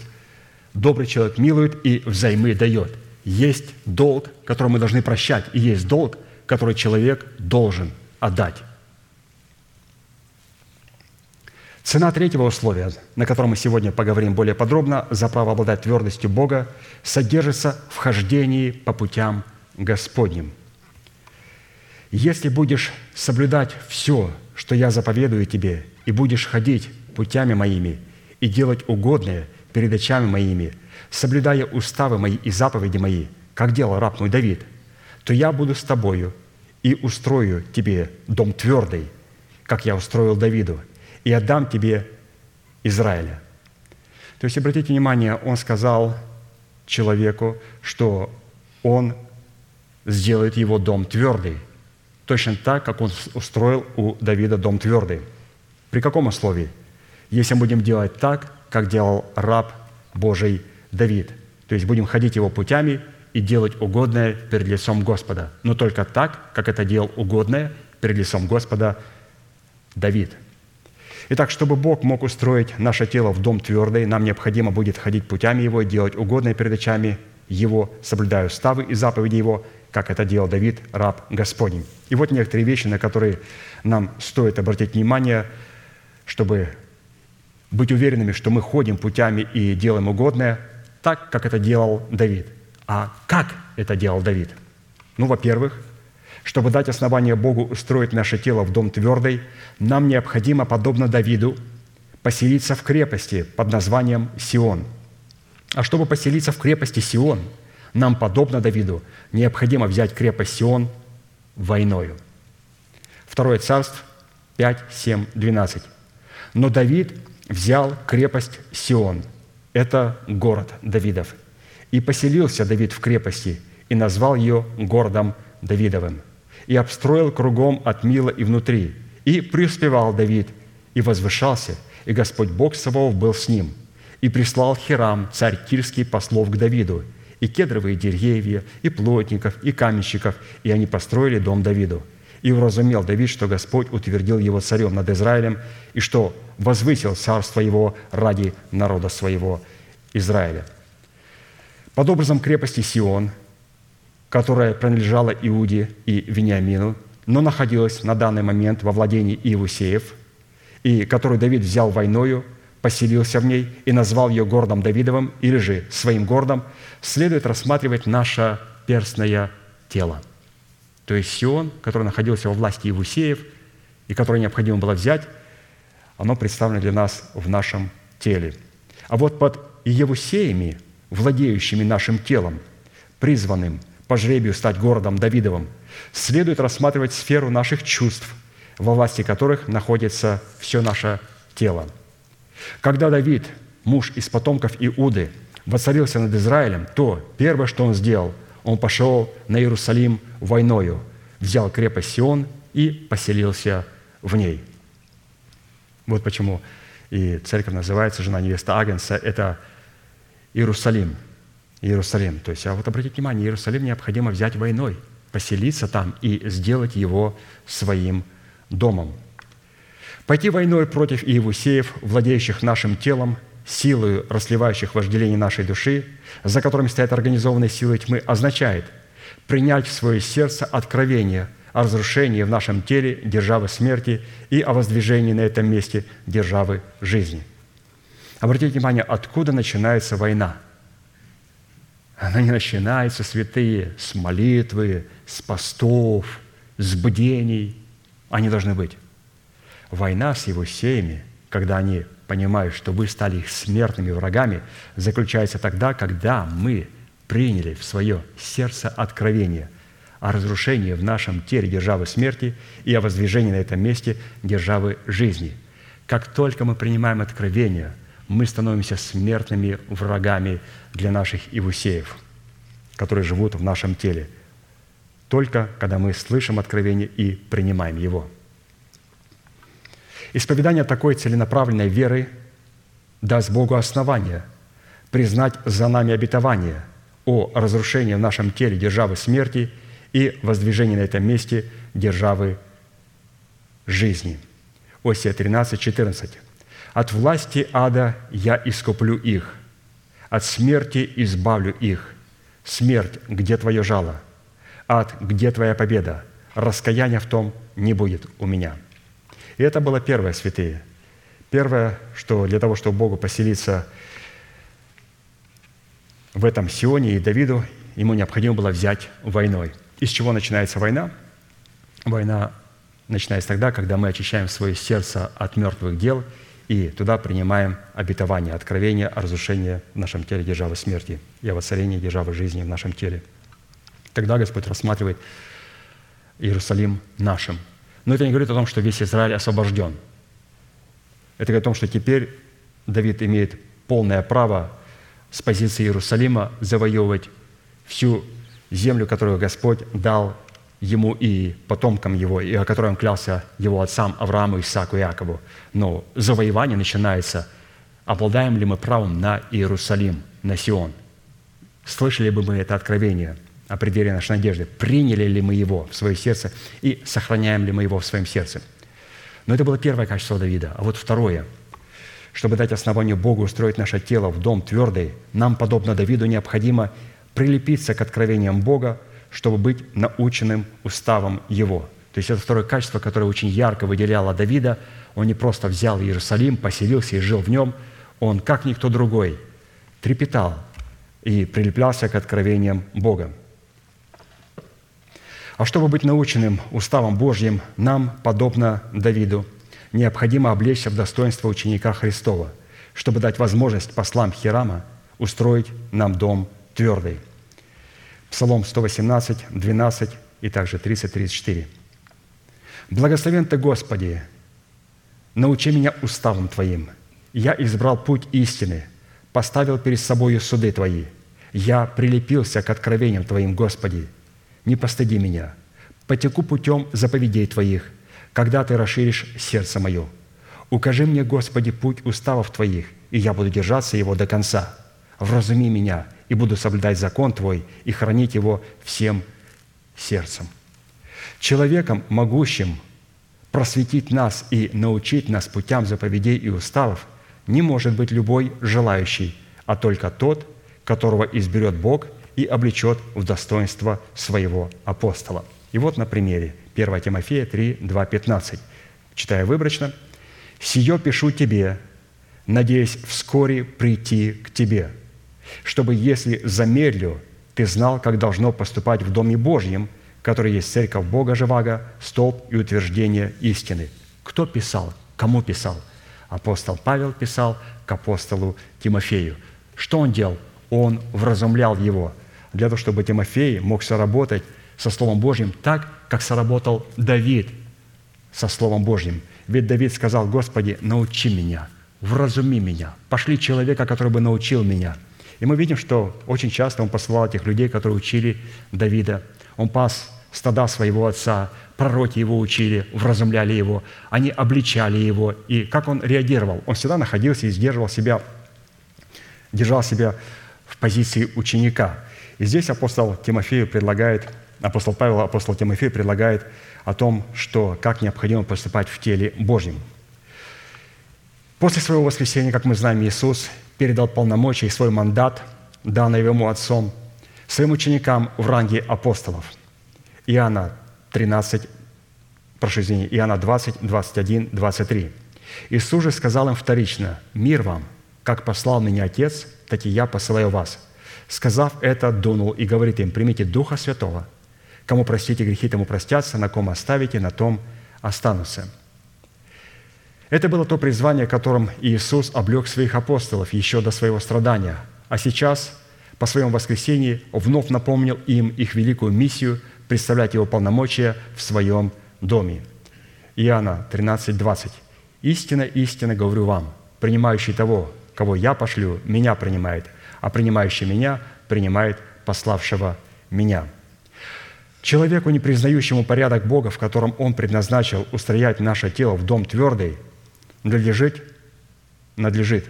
добрый человек милует и взаймы дает. Есть долг, который мы должны прощать, и есть долг, который человек должен отдать. Цена третьего условия, на котором мы сегодня поговорим более подробно, за право обладать твердостью Бога, содержится в хождении по путям Господним. Если будешь соблюдать все, что я заповедую тебе, и будешь ходить путями моими, и делать угодное – перед очами моими, соблюдая уставы мои и заповеди мои, как делал раб мой Давид, то я буду с тобою и устрою тебе дом твердый, как я устроил Давиду, и отдам тебе Израиля». То есть, обратите внимание, он сказал человеку, что он сделает его дом твердый, точно так, как он устроил у Давида дом твердый. При каком условии? Если будем делать так, как делал раб Божий Давид, то есть будем ходить его путями и делать угодное перед лицом Господа, но только так, как это делал угодное перед лицом Господа Давид. Итак, чтобы Бог мог устроить наше тело в дом твердый, нам необходимо будет ходить путями Его, делать угодное перед очами Его, соблюдая уставы и заповеди Его, как это делал Давид, раб Господень. И вот некоторые вещи, на которые нам стоит обратить внимание, чтобы быть уверенными, что мы ходим путями и делаем угодное, так, как это делал Давид. А как это делал Давид? Ну, во-первых, чтобы дать основание Богу устроить наше тело в дом твердый, нам необходимо, подобно Давиду, поселиться в крепости под названием Сион. А чтобы поселиться в крепости Сион, нам, подобно Давиду, необходимо взять крепость Сион войною. Второе царство 5, 7, 12. Но Давид взял крепость Сион. Это город Давидов. И поселился Давид в крепости и назвал ее городом Давидовым. И обстроил кругом от Мила и внутри. И преуспевал Давид, и возвышался, и Господь Бог Саваоф был с ним. И прислал Хирам, царь Тирский, послов к Давиду, и кедровые деревья, и плотников, и каменщиков, и они построили дом Давиду. И уразумел Давид, что Господь утвердил его царем над Израилем, и что возвысил царство его ради народа своего Израиля. Под образом крепости Сион, которая принадлежала Иуде и Вениамину, но находилась на данный момент во владении Иевусеев, и которую Давид взял войною, поселился в ней и назвал ее городом Давидовым или же своим городом, следует рассматривать наше перстное тело. То есть Сион, который находился во власти Иевусеев и который необходимо было взять, оно представлено для нас в нашем теле. А вот под Иевусеями, владеющими нашим телом, призванным по жребию стать городом Давидовым, следует рассматривать сферу наших чувств, во власти которых находится все наше тело. Когда Давид, муж из потомков Иуды, воцарился над Израилем, то первое, что он сделал, он пошел на Иерусалим войною, взял крепость Сион и поселился в ней. Вот почему и церковь называется «Жена невеста Агенса» – это Иерусалим. Иерусалим. То есть, а вот обратите внимание, Иерусалим необходимо взять войной, поселиться там и сделать его своим домом. Пойти войной против Иевусеев, владеющих нашим телом, силою расливающих вожделение нашей души, за которыми стоят организованные силы тьмы, означает принять в свое сердце откровение о разрушении в нашем теле державы смерти и о воздвижении на этом месте державы жизни. Обратите внимание, откуда начинается война. Она не начинается, святые, с молитвы, с постов, с бдений. Они должны быть. Война с его семьями, когда они понимают, что вы стали их смертными врагами, заключается тогда, когда мы приняли в свое сердце откровение о разрушении в нашем теле державы смерти и о воздвижении на этом месте державы жизни. Как только мы принимаем откровение, мы становимся смертными врагами для наших ивусеев, которые живут в нашем теле, только когда мы слышим откровение и принимаем его – Исповедание такой целенаправленной веры даст Богу основание признать за нами обетование о разрушении в нашем теле державы смерти и воздвижении на этом месте державы жизни. Осия 13, 14. «От власти ада я искуплю их, от смерти избавлю их. Смерть, где твое жало? Ад, где твоя победа? Раскаяния в том не будет у меня». И это было первое, святые. Первое, что для того, чтобы Богу поселиться в этом Сионе и Давиду, ему необходимо было взять войной. Из чего начинается война? Война начинается тогда, когда мы очищаем свое сердце от мертвых дел и туда принимаем обетование, откровение о разрушении в нашем теле державы смерти и о воцарении державы жизни в нашем теле. Тогда Господь рассматривает Иерусалим нашим. Но это не говорит о том, что весь Израиль освобожден. Это говорит о том, что теперь Давид имеет полное право с позиции Иерусалима завоевывать всю землю, которую Господь дал ему и потомкам его, и о которой он клялся его отцам Аврааму, Исааку и Якову. Но завоевание начинается, обладаем ли мы правом на Иерусалим, на Сион. Слышали бы мы это откровение о преддверии нашей надежды, приняли ли мы его в свое сердце и сохраняем ли мы его в своем сердце. Но это было первое качество Давида. А вот второе – чтобы дать основание Богу устроить наше тело в дом твердый, нам, подобно Давиду, необходимо прилепиться к откровениям Бога, чтобы быть наученным уставом Его. То есть это второе качество, которое очень ярко выделяло Давида. Он не просто взял Иерусалим, поселился и жил в нем. Он, как никто другой, трепетал и прилеплялся к откровениям Бога. А чтобы быть наученным уставом Божьим, нам, подобно Давиду, необходимо облечься в достоинство ученика Христова, чтобы дать возможность послам Хирама устроить нам дом твердый. Псалом 118, 12 и также 30-34. «Благословен Ты, Господи, научи меня уставом Твоим. Я избрал путь истины, поставил перед собою суды Твои. Я прилепился к откровениям Твоим, Господи. Не постыди меня. Потеку путем заповедей Твоих – когда Ты расширишь сердце мое. Укажи мне, Господи, путь уставов Твоих, и я буду держаться его до конца. Вразуми меня, и буду соблюдать закон Твой и хранить его всем сердцем. Человеком, могущим просветить нас и научить нас путям заповедей и уставов, не может быть любой желающий, а только тот, которого изберет Бог и облечет в достоинство своего апостола. И вот на примере – 1 Тимофея 3, 2, 15. Читая выборочно. «Сие пишу тебе, надеясь вскоре прийти к тебе, чтобы, если замедлю, ты знал, как должно поступать в Доме Божьем, который есть церковь Бога Живаго, столб и утверждение истины». Кто писал? Кому писал? Апостол Павел писал к апостолу Тимофею. Что он делал? Он вразумлял его для того, чтобы Тимофей мог соработать со Словом Божьим так, как сработал Давид со Словом Божьим. Ведь Давид сказал, «Господи, научи меня, вразуми меня, пошли человека, который бы научил меня». И мы видим, что очень часто он посылал этих людей, которые учили Давида. Он пас стада своего отца, пророки его учили, вразумляли его, они обличали его. И как он реагировал? Он всегда находился и сдерживал себя, держал себя в позиции ученика. И здесь апостол Тимофею предлагает апостол Павел, апостол Тимофей предлагает о том, что как необходимо поступать в теле Божьем. После своего воскресения, как мы знаем, Иисус передал полномочия и свой мандат, данный ему Отцом, своим ученикам в ранге апостолов. Иоанна 13, прошу извинения, Иоанна 20, 21, 23. Иисус же сказал им вторично, «Мир вам, как послал меня Отец, так и я посылаю вас». Сказав это, дунул и говорит им, «Примите Духа Святого – Кому простите грехи, тому простятся, на ком оставите, на том останутся». Это было то призвание, которым Иисус облег своих апостолов еще до своего страдания, а сейчас, по своему воскресении, вновь напомнил им их великую миссию представлять Его полномочия в своем доме. Иоанна 13, 20. «Истинно, истинно говорю вам, принимающий того, кого я пошлю, меня принимает, а принимающий меня принимает пославшего меня». Человеку, не признающему порядок Бога, в котором Он предназначил устроять наше тело в дом твердый, надлежит, надлежит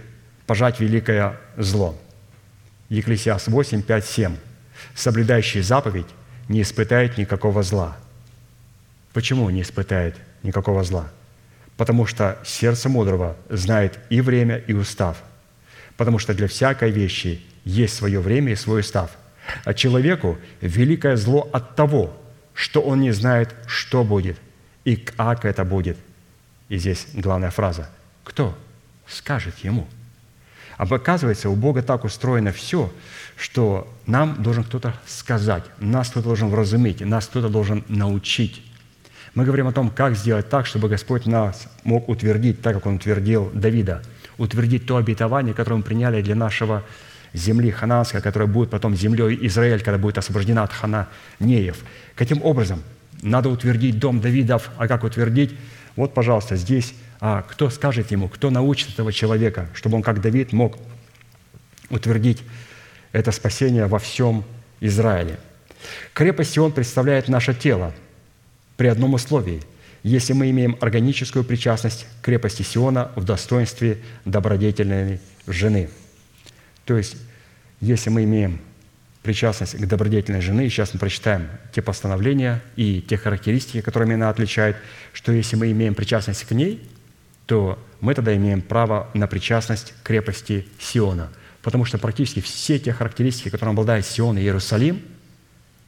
пожать великое зло. Екклесиас 8, 5, 7. «Соблюдающий заповедь не испытает никакого зла». Почему не испытает никакого зла? Потому что сердце мудрого знает и время, и устав. Потому что для всякой вещи есть свое время и свой устав. А человеку великое зло от того, что он не знает, что будет и как это будет. И здесь главная фраза. Кто скажет ему? А оказывается, у Бога так устроено все, что нам должен кто-то сказать, нас кто-то должен вразумить, нас кто-то должен научить. Мы говорим о том, как сделать так, чтобы Господь нас мог утвердить, так как Он утвердил Давида, утвердить то обетование, которое мы приняли для нашего земли хананской, которая будет потом землей Израиль, когда будет освобождена от хананеев. Каким образом? Надо утвердить дом Давидов. А как утвердить? Вот, пожалуйста, здесь а кто скажет ему, кто научит этого человека, чтобы он, как Давид, мог утвердить это спасение во всем Израиле. Крепость Сион представляет наше тело при одном условии – если мы имеем органическую причастность к крепости Сиона в достоинстве добродетельной жены. То есть, если мы имеем причастность к добродетельной жены, сейчас мы прочитаем те постановления и те характеристики, которыми она отличает, что если мы имеем причастность к ней, то мы тогда имеем право на причастность к крепости Сиона. Потому что практически все те характеристики, которыми обладает Сион и Иерусалим,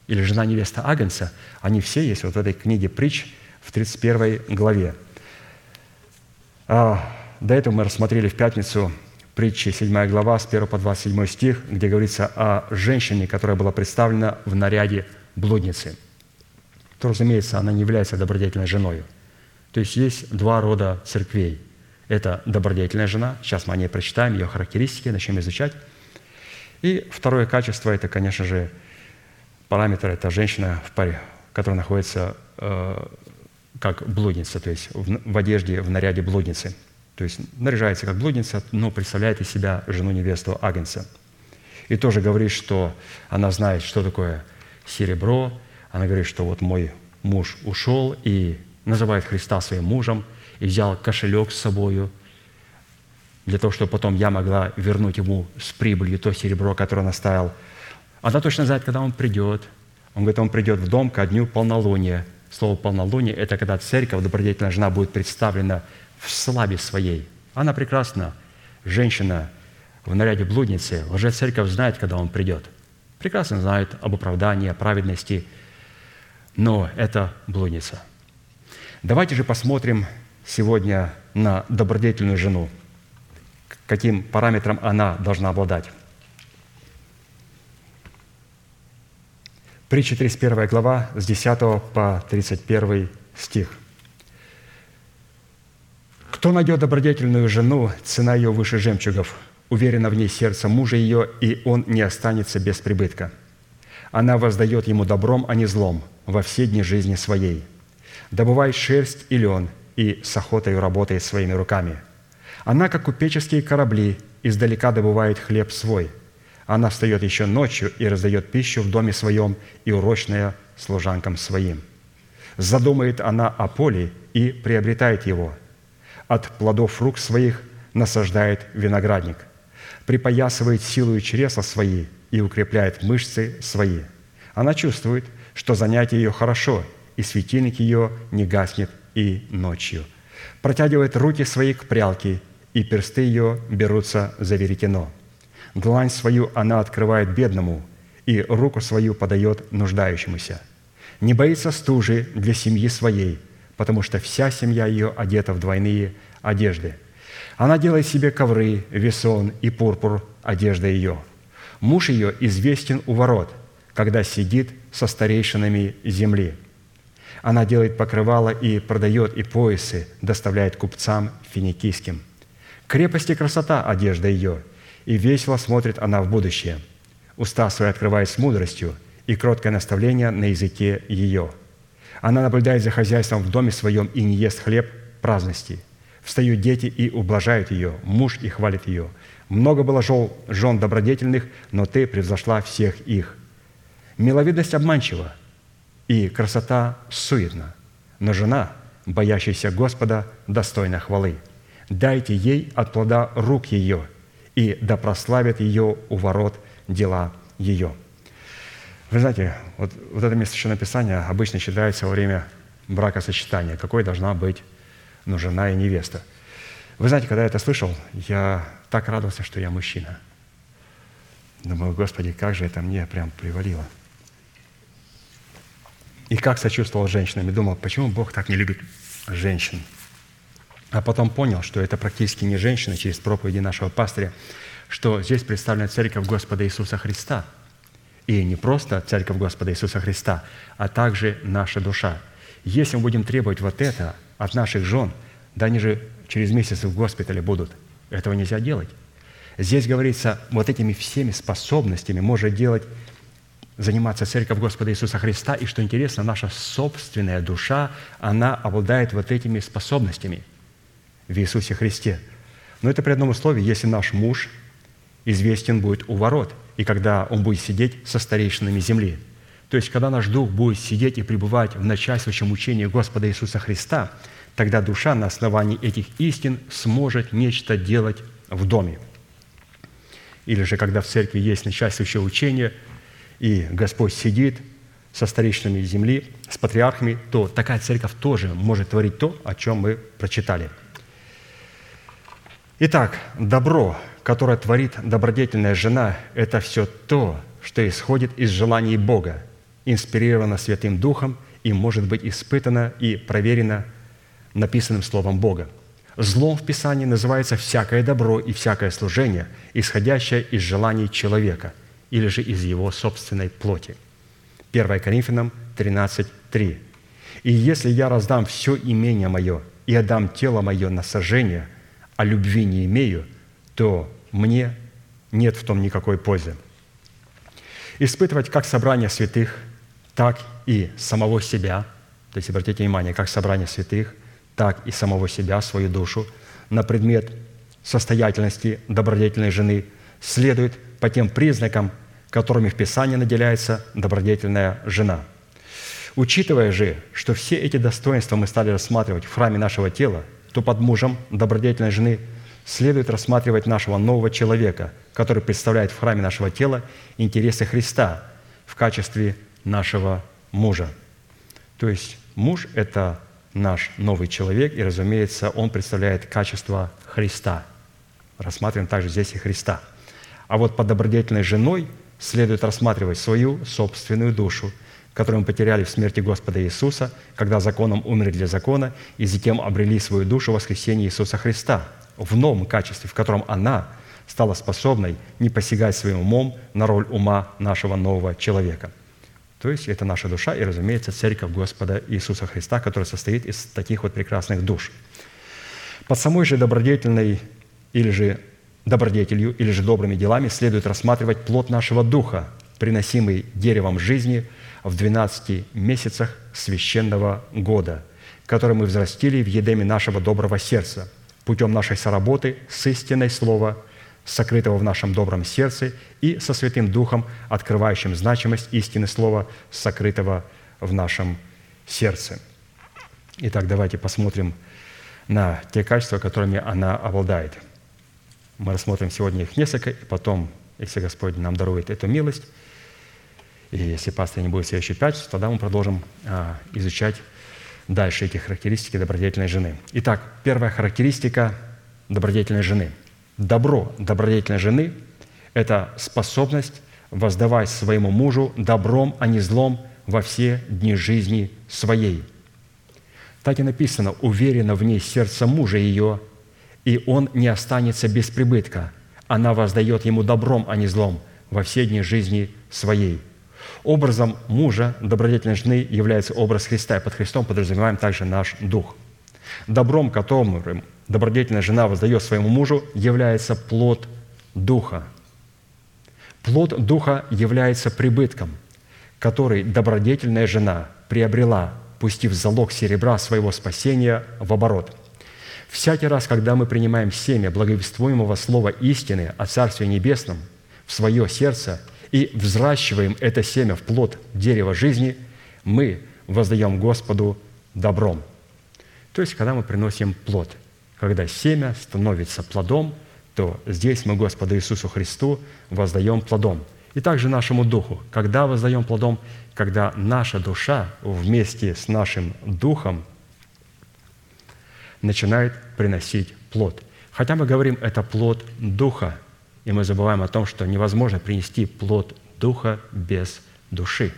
или жена невеста Агнца, они все есть вот в этой книге притч в 31 главе. А, до этого мы рассмотрели в пятницу притчи 7 глава с 1 по 27 стих, где говорится о женщине, которая была представлена в наряде блудницы. То, разумеется, она не является добродетельной женой. То есть есть два рода церквей. Это добродетельная жена, сейчас мы о ней прочитаем, ее характеристики, начнем изучать. И второе качество – это, конечно же, параметр – это женщина, в паре, которая находится э, как блудница, то есть в, в одежде, в наряде блудницы. То есть наряжается как блудница, но представляет из себя жену-невесту Агнца. И тоже говорит, что она знает, что такое серебро. Она говорит, что вот мой муж ушел, и называет Христа своим мужем, и взял кошелек с собою, для того, чтобы потом я могла вернуть ему с прибылью то серебро, которое он оставил. Она точно знает, когда он придет. Он говорит, он придет в дом ко дню полнолуния. Слово «полнолуние» – это когда церковь, добродетельная жена, будет представлена в славе своей. Она прекрасна, женщина в наряде блудницы. Лжецерковь знает, когда он придет. Прекрасно знает об оправдании, о праведности, но это блудница – Давайте же посмотрим сегодня на добродетельную жену, каким параметрам она должна обладать. Притча 31 глава с 10 по 31 стих. «Кто найдет добродетельную жену, цена ее выше жемчугов, уверенно в ней сердце мужа ее, и он не останется без прибытка. Она воздает ему добром, а не злом во все дни жизни своей – добывает шерсть и лен, и с охотой работает своими руками. Она, как купеческие корабли, издалека добывает хлеб свой. Она встает еще ночью и раздает пищу в доме своем и урочная служанкам своим. Задумает она о поле и приобретает его. От плодов рук своих насаждает виноградник. Припоясывает силу чресла свои и укрепляет мышцы свои. Она чувствует, что занятие ее хорошо – и светильник ее не гаснет и ночью. Протягивает руки свои к прялке, и персты ее берутся за веретено. Длань свою она открывает бедному, и руку свою подает нуждающемуся. Не боится стужи для семьи своей, потому что вся семья ее одета в двойные одежды. Она делает себе ковры, весон и пурпур – одежда ее. Муж ее известен у ворот, когда сидит со старейшинами земли – она делает покрывало и продает и поясы, доставляет купцам финикийским. Крепость и красота – одежда ее, и весело смотрит она в будущее. Уста свои открывает с мудростью, и кроткое наставление на языке ее. Она наблюдает за хозяйством в доме своем и не ест хлеб праздности. Встают дети и ублажают ее, муж и хвалит ее. Много было жен добродетельных, но ты превзошла всех их. Миловидность обманчива, и красота суетна, но жена, боящаяся Господа, достойна хвалы. Дайте ей от плода рук ее, и да прославят ее у ворот дела ее». Вы знаете, вот, вот это место Писания обычно читается во время бракосочетания, какой должна быть ну, жена и невеста. Вы знаете, когда я это слышал, я так радовался, что я мужчина. Думаю, Господи, как же это мне прям привалило – и как сочувствовал женщинам, и думал, почему Бог так не любит женщин. А потом понял, что это практически не женщина через проповеди нашего пастыря, что здесь представлена Церковь Господа Иисуса Христа. И не просто Церковь Господа Иисуса Христа, а также наша душа. Если мы будем требовать вот это от наших жен, да они же через месяц в госпитале будут. Этого нельзя делать. Здесь говорится, вот этими всеми способностями может делать, заниматься Церковь Господа Иисуса Христа. И что интересно, наша собственная душа, она обладает вот этими способностями в Иисусе Христе. Но это при одном условии, если наш муж известен будет у ворот, и когда он будет сидеть со старейшинами земли. То есть, когда наш дух будет сидеть и пребывать в начальствующем учении Господа Иисуса Христа, тогда душа на основании этих истин сможет нечто делать в доме. Или же, когда в церкви есть начальствующее учение, и Господь сидит со старейшинами земли, с патриархами, то такая церковь тоже может творить то, о чем мы прочитали. Итак, добро, которое творит добродетельная жена, это все то, что исходит из желаний Бога, инспирировано Святым Духом и может быть испытано и проверено написанным Словом Бога. Злом в Писании называется всякое добро и всякое служение, исходящее из желаний человека или же из его собственной плоти. 1 Коринфянам 13:3. «И если я раздам все имение мое и отдам тело мое на сожжение, а любви не имею, то мне нет в том никакой пользы». Испытывать как собрание святых, так и самого себя, то есть обратите внимание, как собрание святых – так и самого себя, свою душу, на предмет состоятельности добродетельной жены следует по тем признакам, которыми в Писании наделяется добродетельная жена. Учитывая же, что все эти достоинства мы стали рассматривать в храме нашего тела, то под мужем добродетельной жены следует рассматривать нашего нового человека, который представляет в храме нашего тела интересы Христа в качестве нашего мужа. То есть муж – это наш новый человек, и, разумеется, он представляет качество Христа. Рассматриваем также здесь и Христа. А вот под добродетельной женой следует рассматривать свою собственную душу, которую мы потеряли в смерти Господа Иисуса, когда законом умерли для закона, и затем обрели свою душу в воскресении Иисуса Христа в новом качестве, в котором она стала способной не посягать своим умом на роль ума нашего нового человека – то есть это наша душа и, разумеется, Церковь Господа Иисуса Христа, которая состоит из таких вот прекрасных душ. Под самой же добродетельной или же добродетелью или же добрыми делами следует рассматривать плод нашего духа, приносимый деревом жизни в 12 месяцах священного года, который мы взрастили в едеме нашего доброго сердца путем нашей соработы с истиной Слова – сокрытого в нашем добром сердце, и со Святым Духом, открывающим значимость истины Слова, сокрытого в нашем сердце. Итак, давайте посмотрим на те качества, которыми она обладает. Мы рассмотрим сегодня их несколько, и потом, если Господь нам дарует эту милость, и если пастор не будет следующий пять, тогда мы продолжим а, изучать дальше эти характеристики добродетельной жены. Итак, первая характеристика добродетельной жены – Добро добродетельной жены – это способность воздавать своему мужу добром, а не злом во все дни жизни своей. Так и написано, уверенно в ней сердце мужа ее, и он не останется без прибытка. Она воздает ему добром, а не злом во все дни жизни своей. Образом мужа, добродетельной жены, является образ Христа, и под Христом подразумеваем также наш дух. Добром, которым добродетельная жена воздает своему мужу, является плод Духа. Плод Духа является прибытком, который добродетельная жена приобрела, пустив залог серебра своего спасения в оборот. Всякий раз, когда мы принимаем семя благовествуемого слова истины о Царстве Небесном в свое сердце и взращиваем это семя в плод дерева жизни, мы воздаем Господу добром. То есть, когда мы приносим плод – когда семя становится плодом, то здесь мы Господу Иисусу Христу воздаем плодом. И также нашему духу. Когда воздаем плодом? Когда наша душа вместе с нашим духом начинает приносить плод. Хотя мы говорим, это плод духа, и мы забываем о том, что невозможно принести плод духа без души.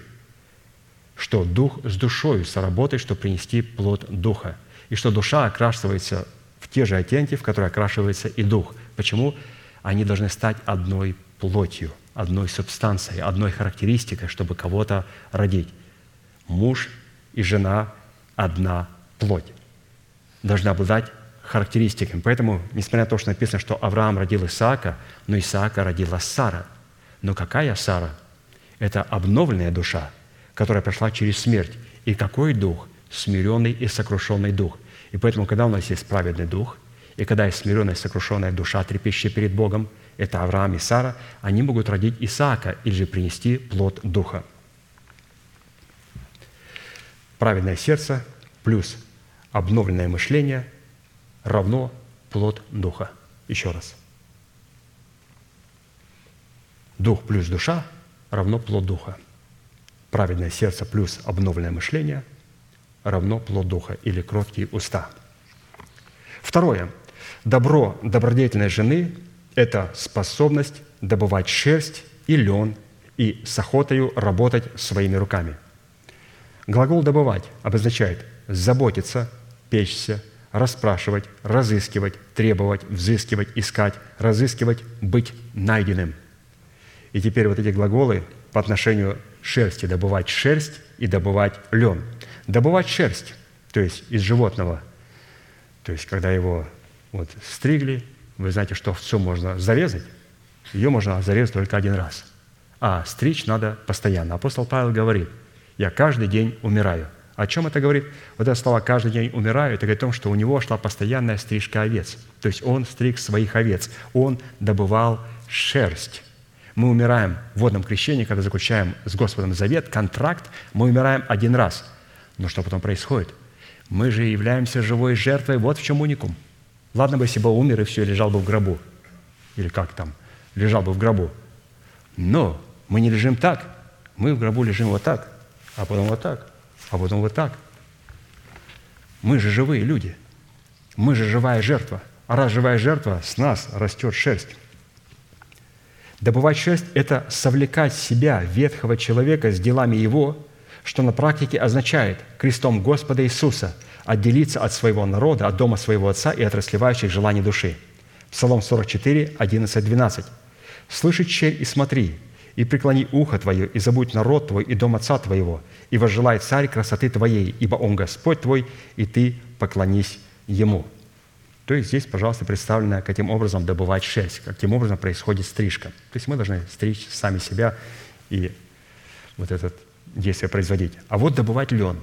Что дух с душою соработает, чтобы принести плод духа. И что душа окрашивается в те же оттенки, в которые окрашивается и дух. Почему? Они должны стать одной плотью, одной субстанцией, одной характеристикой, чтобы кого-то родить. Муж и жена одна плоть. Должна обладать характеристиками. Поэтому, несмотря на то, что написано, что Авраам родил Исаака, но Исаака родила Сара. Но какая Сара? Это обновленная душа, которая прошла через смерть. И какой дух? Смиренный и сокрушенный дух. И поэтому, когда у нас есть праведный дух, и когда есть смиренная и сокрушенная душа, трепещущая перед Богом, это Авраам и Сара, они могут родить Исаака или же принести плод духа. Праведное сердце плюс обновленное мышление равно плод духа. Еще раз. Дух плюс душа равно плод духа. Праведное сердце плюс обновленное мышление равно плод духа или кроткие уста. Второе. Добро добродетельной жены – это способность добывать шерсть и лен и с охотою работать своими руками. Глагол «добывать» обозначает заботиться, печься, расспрашивать, разыскивать, требовать, взыскивать, искать, разыскивать, быть найденным. И теперь вот эти глаголы по отношению шерсти – добывать шерсть и добывать лен. Добывать шерсть, то есть из животного, то есть когда его вот стригли, вы знаете, что овцу можно зарезать, ее можно зарезать только один раз. А стричь надо постоянно. Апостол Павел говорит, я каждый день умираю. О чем это говорит? Вот это слово «каждый день умираю» это говорит о том, что у него шла постоянная стрижка овец. То есть он стриг своих овец. Он добывал шерсть. Мы умираем в водном крещении, когда заключаем с Господом завет, контракт, мы умираем один раз. Но что потом происходит? Мы же являемся живой жертвой. Вот в чем уникум. Ладно бы, если бы умер и все, лежал бы в гробу. Или как там, лежал бы в гробу. Но мы не лежим так. Мы в гробу лежим вот так, а потом вот так, а потом вот так. Мы же живые люди. Мы же живая жертва. А раз живая жертва, с нас растет шерсть. Добывать шерсть – это совлекать себя, ветхого человека, с делами его, что на практике означает крестом Господа Иисуса отделиться от своего народа, от дома своего Отца и от расливающих желаний души. Псалом 44, 11, 12. «Слыши, черь, и смотри, и преклони ухо твое, и забудь народ твой и дом отца твоего, и возжелай царь красоты твоей, ибо он Господь твой, и ты поклонись ему». То есть здесь, пожалуйста, представлено, каким образом добывать шерсть, каким образом происходит стрижка. То есть мы должны стричь сами себя и вот это действие производить. А вот добывать лен.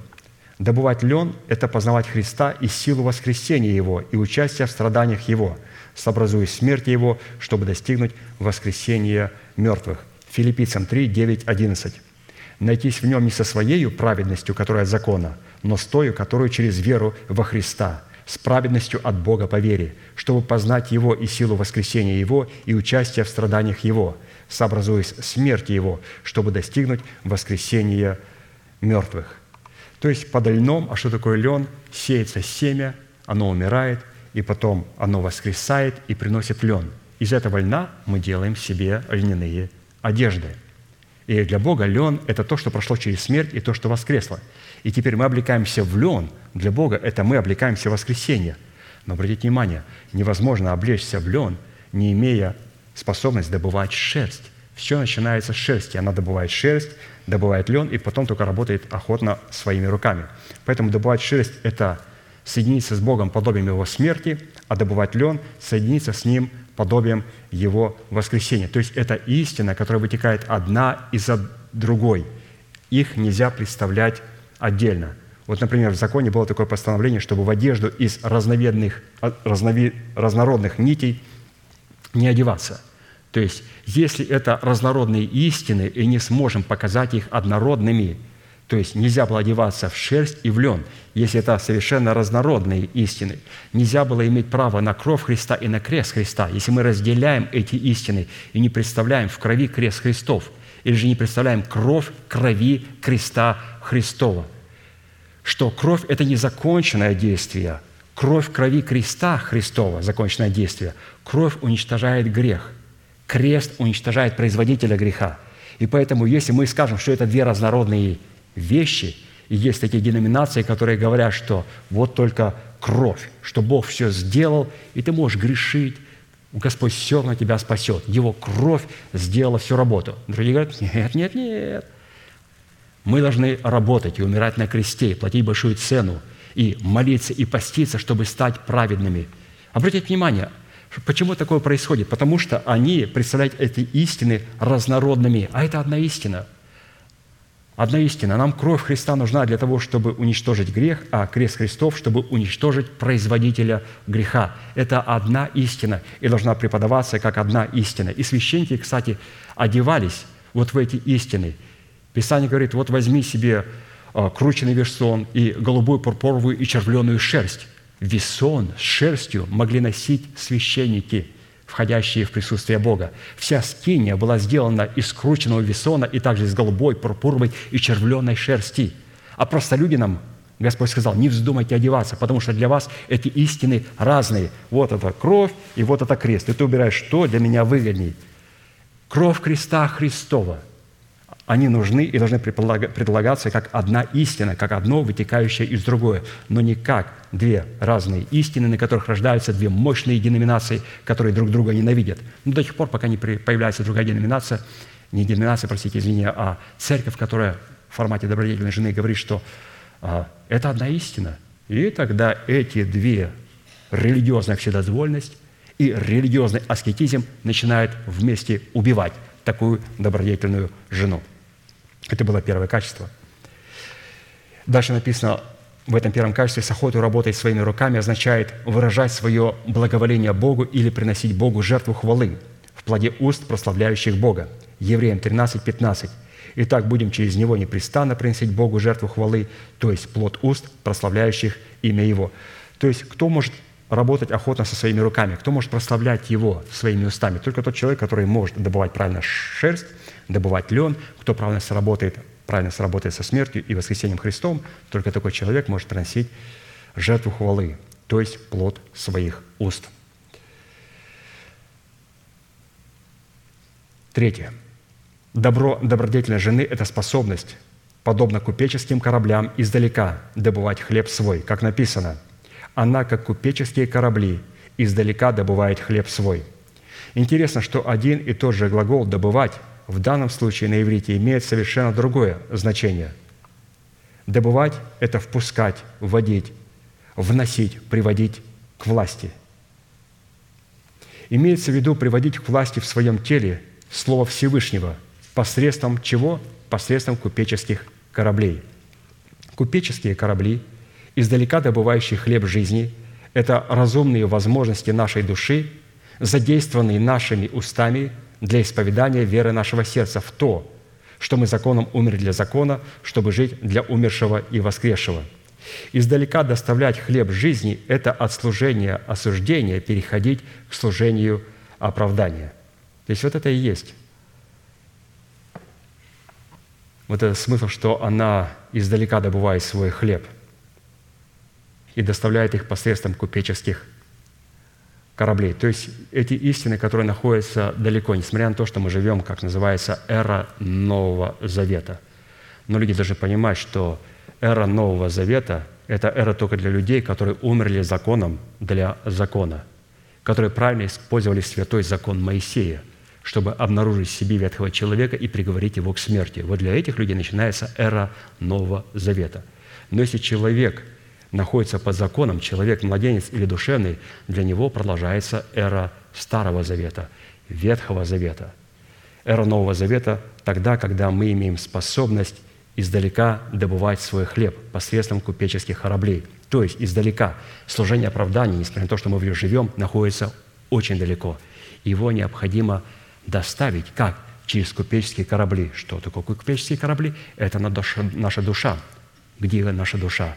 Добывать лен – это познавать Христа и силу воскресения Его и участие в страданиях Его, сообразуя смерть Его, чтобы достигнуть воскресения мертвых. Филиппийцам 3, 9, 11. «Найтись в нем не со своей праведностью, которая от закона, но с той, которую через веру во Христа – с праведностью от Бога по вере, чтобы познать Его и силу воскресения Его и участие в страданиях Его, сообразуясь смерти Его, чтобы достигнуть воскресения мертвых». То есть под льном, а что такое лен? Сеется семя, оно умирает, и потом оно воскресает и приносит лен. Из этого льна мы делаем себе льняные одежды. И для Бога лен – это то, что прошло через смерть, и то, что воскресло – и теперь мы облекаемся в лен. Для Бога это мы облекаемся в воскресенье. Но обратите внимание, невозможно облечься в лен, не имея способность добывать шерсть. Все начинается с шерсти. Она добывает шерсть, добывает лен, и потом только работает охотно своими руками. Поэтому добывать шерсть – это соединиться с Богом подобием Его смерти, а добывать лен – соединиться с Ним подобием Его воскресения. То есть это истина, которая вытекает одна из другой. Их нельзя представлять отдельно. Вот, например, в законе было такое постановление, чтобы в одежду из разновидных, а, разнови, разнородных нитей не одеваться. То есть, если это разнородные истины, и не сможем показать их однородными, то есть нельзя было одеваться в шерсть и в лен, если это совершенно разнородные истины. Нельзя было иметь право на кровь Христа и на крест Христа, если мы разделяем эти истины и не представляем в крови крест Христов, или же не представляем кровь крови креста Христова что кровь – это не законченное действие. Кровь крови креста Христова – законченное действие. Кровь уничтожает грех. Крест уничтожает производителя греха. И поэтому, если мы скажем, что это две разнородные вещи, и есть такие деноминации, которые говорят, что вот только кровь, что Бог все сделал, и ты можешь грешить, Господь все равно тебя спасет. Его кровь сделала всю работу. Другие говорят, нет, нет, нет. Мы должны работать и умирать на кресте, и платить большую цену, и молиться, и поститься, чтобы стать праведными. Обратите внимание, почему такое происходит? Потому что они представляют эти истины разнородными, а это одна истина. Одна истина. Нам кровь Христа нужна для того, чтобы уничтожить грех, а крест Христов, чтобы уничтожить производителя греха. Это одна истина и должна преподаваться как одна истина. И священники, кстати, одевались вот в эти истины. Писание говорит, вот возьми себе а, крученный весон и голубую пурпуровую и червленую шерсть. Весон с шерстью могли носить священники, входящие в присутствие Бога. Вся скиния была сделана из крученного весона и также из голубой, пурпуровой и червленой шерсти. А просто людям Господь сказал, не вздумайте одеваться, потому что для вас эти истины разные. Вот это кровь и вот это крест. И ты убираешь, что для меня выгодней. Кровь креста Христова – они нужны и должны предлагаться как одна истина, как одно вытекающее из другое, но не как две разные истины, на которых рождаются две мощные деноминации, которые друг друга ненавидят. Но до тех пор, пока не появляется другая деноминация, не деноминация, простите, извини, а церковь, которая в формате добродетельной жены говорит, что а, это одна истина. И тогда эти две религиозная вседозвольность и религиозный аскетизм начинают вместе убивать такую добродетельную жену. Это было первое качество. Дальше написано, в этом первом качестве с охотой работать своими руками означает выражать свое благоволение Богу или приносить Богу жертву хвалы в плоде уст, прославляющих Бога. Евреям 13, 15. Итак, будем через него непрестанно приносить Богу жертву хвалы, то есть плод уст, прославляющих имя Его. То есть кто может работать охотно со своими руками, кто может прославлять Его своими устами? Только тот человек, который может добывать правильно шерсть, добывать лен, кто правильно сработает, правильно сработает со смертью и воскресением Христом, только такой человек может приносить жертву хвалы, то есть плод своих уст. Третье. Добро добродетельной жены – это способность, подобно купеческим кораблям, издалека добывать хлеб свой, как написано. Она, как купеческие корабли, издалека добывает хлеб свой. Интересно, что один и тот же глагол «добывать» в данном случае на иврите имеет совершенно другое значение. Добывать – это впускать, вводить, вносить, приводить к власти. Имеется в виду приводить к власти в своем теле Слово Всевышнего посредством чего? Посредством купеческих кораблей. Купеческие корабли, издалека добывающие хлеб жизни – это разумные возможности нашей души, задействованные нашими устами – для исповедания веры нашего сердца в то, что мы законом умерли для закона, чтобы жить для умершего и воскресшего. Издалека доставлять хлеб жизни – это от служения осуждения переходить к служению оправдания. То есть вот это и есть. Вот этот смысл, что она издалека добывает свой хлеб и доставляет их посредством купеческих кораблей. То есть эти истины, которые находятся далеко, несмотря на то, что мы живем, как называется, эра Нового Завета. Но люди должны понимать, что эра Нового Завета – это эра только для людей, которые умерли законом для закона, которые правильно использовали святой закон Моисея, чтобы обнаружить в себе ветхого человека и приговорить его к смерти. Вот для этих людей начинается эра Нового Завета. Но если человек – находится под законом, человек, младенец или душевный, для него продолжается эра Старого Завета, Ветхого Завета. Эра Нового Завета тогда, когда мы имеем способность издалека добывать свой хлеб посредством купеческих кораблей. То есть издалека служение оправдания, несмотря на то, что мы в нем живем, находится очень далеко. Его необходимо доставить. Как? Через купеческие корабли. Что такое купеческие корабли? Это наша душа. Где наша душа?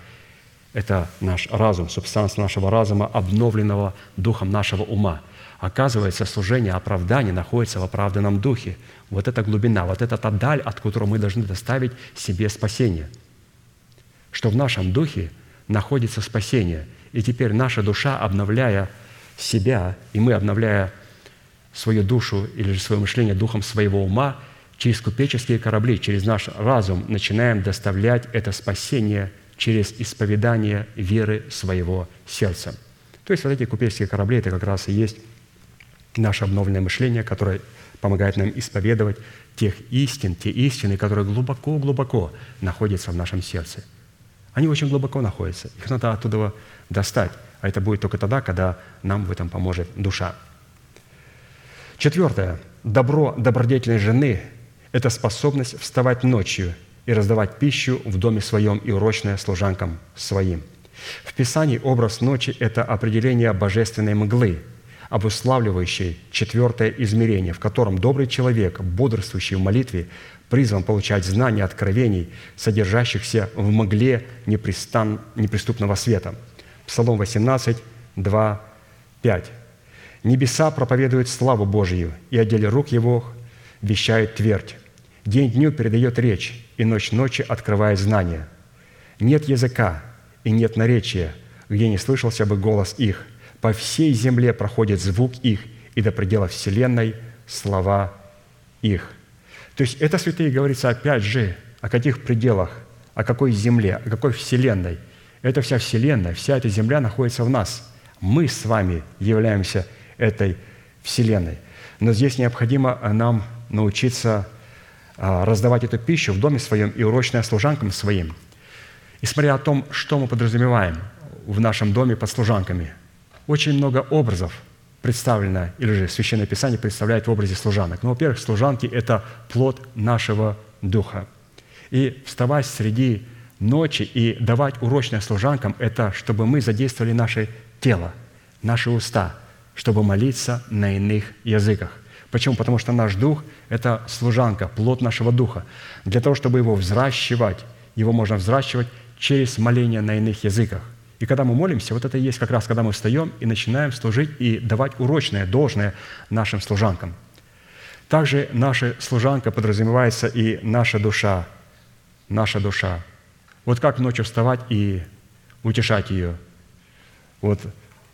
Это наш разум, субстанция нашего разума, обновленного духом нашего ума. Оказывается, служение оправдания находится в оправданном духе. Вот эта глубина, вот эта та даль, от которой мы должны доставить себе спасение. Что в нашем духе находится спасение. И теперь наша душа, обновляя себя, и мы, обновляя свою душу или же свое мышление духом своего ума, через купеческие корабли, через наш разум начинаем доставлять это спасение через исповедание веры своего сердца. То есть вот эти купеческие корабли – это как раз и есть наше обновленное мышление, которое помогает нам исповедовать тех истин, те истины, которые глубоко-глубоко находятся в нашем сердце. Они очень глубоко находятся. Их надо оттуда достать. А это будет только тогда, когда нам в этом поможет душа. Четвертое. Добро добродетельной жены – это способность вставать ночью и раздавать пищу в доме своем и урочное служанкам своим. В Писании образ ночи – это определение божественной мглы, обуславливающей четвертое измерение, в котором добрый человек, бодрствующий в молитве, призван получать знания откровений, содержащихся в мгле непрестан, неприступного света. Псалом 18, 2, 5. «Небеса проповедуют славу Божию, и отделе рук Его вещает твердь. День дню передает речь, и ночь ночи открывает знания. Нет языка и нет наречия, где не слышался бы голос их. По всей земле проходит звук их, и до предела вселенной слова их». То есть это, святые, говорится опять же о каких пределах, о какой земле, о какой вселенной. Это вся вселенная, вся эта земля находится в нас. Мы с вами являемся этой вселенной. Но здесь необходимо нам научиться раздавать эту пищу в доме своем и урочная служанкам своим. И смотря о том, что мы подразумеваем в нашем доме под служанками, очень много образов – представлена, или же Священное Писание представляет в образе служанок. Ну, во-первых, служанки – это плод нашего духа. И вставать среди ночи и давать урочное служанкам – это чтобы мы задействовали наше тело, наши уста, чтобы молиться на иных языках. Почему? Потому что наш дух – это служанка, плод нашего духа. Для того, чтобы его взращивать, его можно взращивать через моление на иных языках. И когда мы молимся, вот это и есть как раз, когда мы встаем и начинаем служить и давать урочное, должное нашим служанкам. Также наша служанка подразумевается и наша душа, наша душа. Вот как ночью вставать и утешать ее. Вот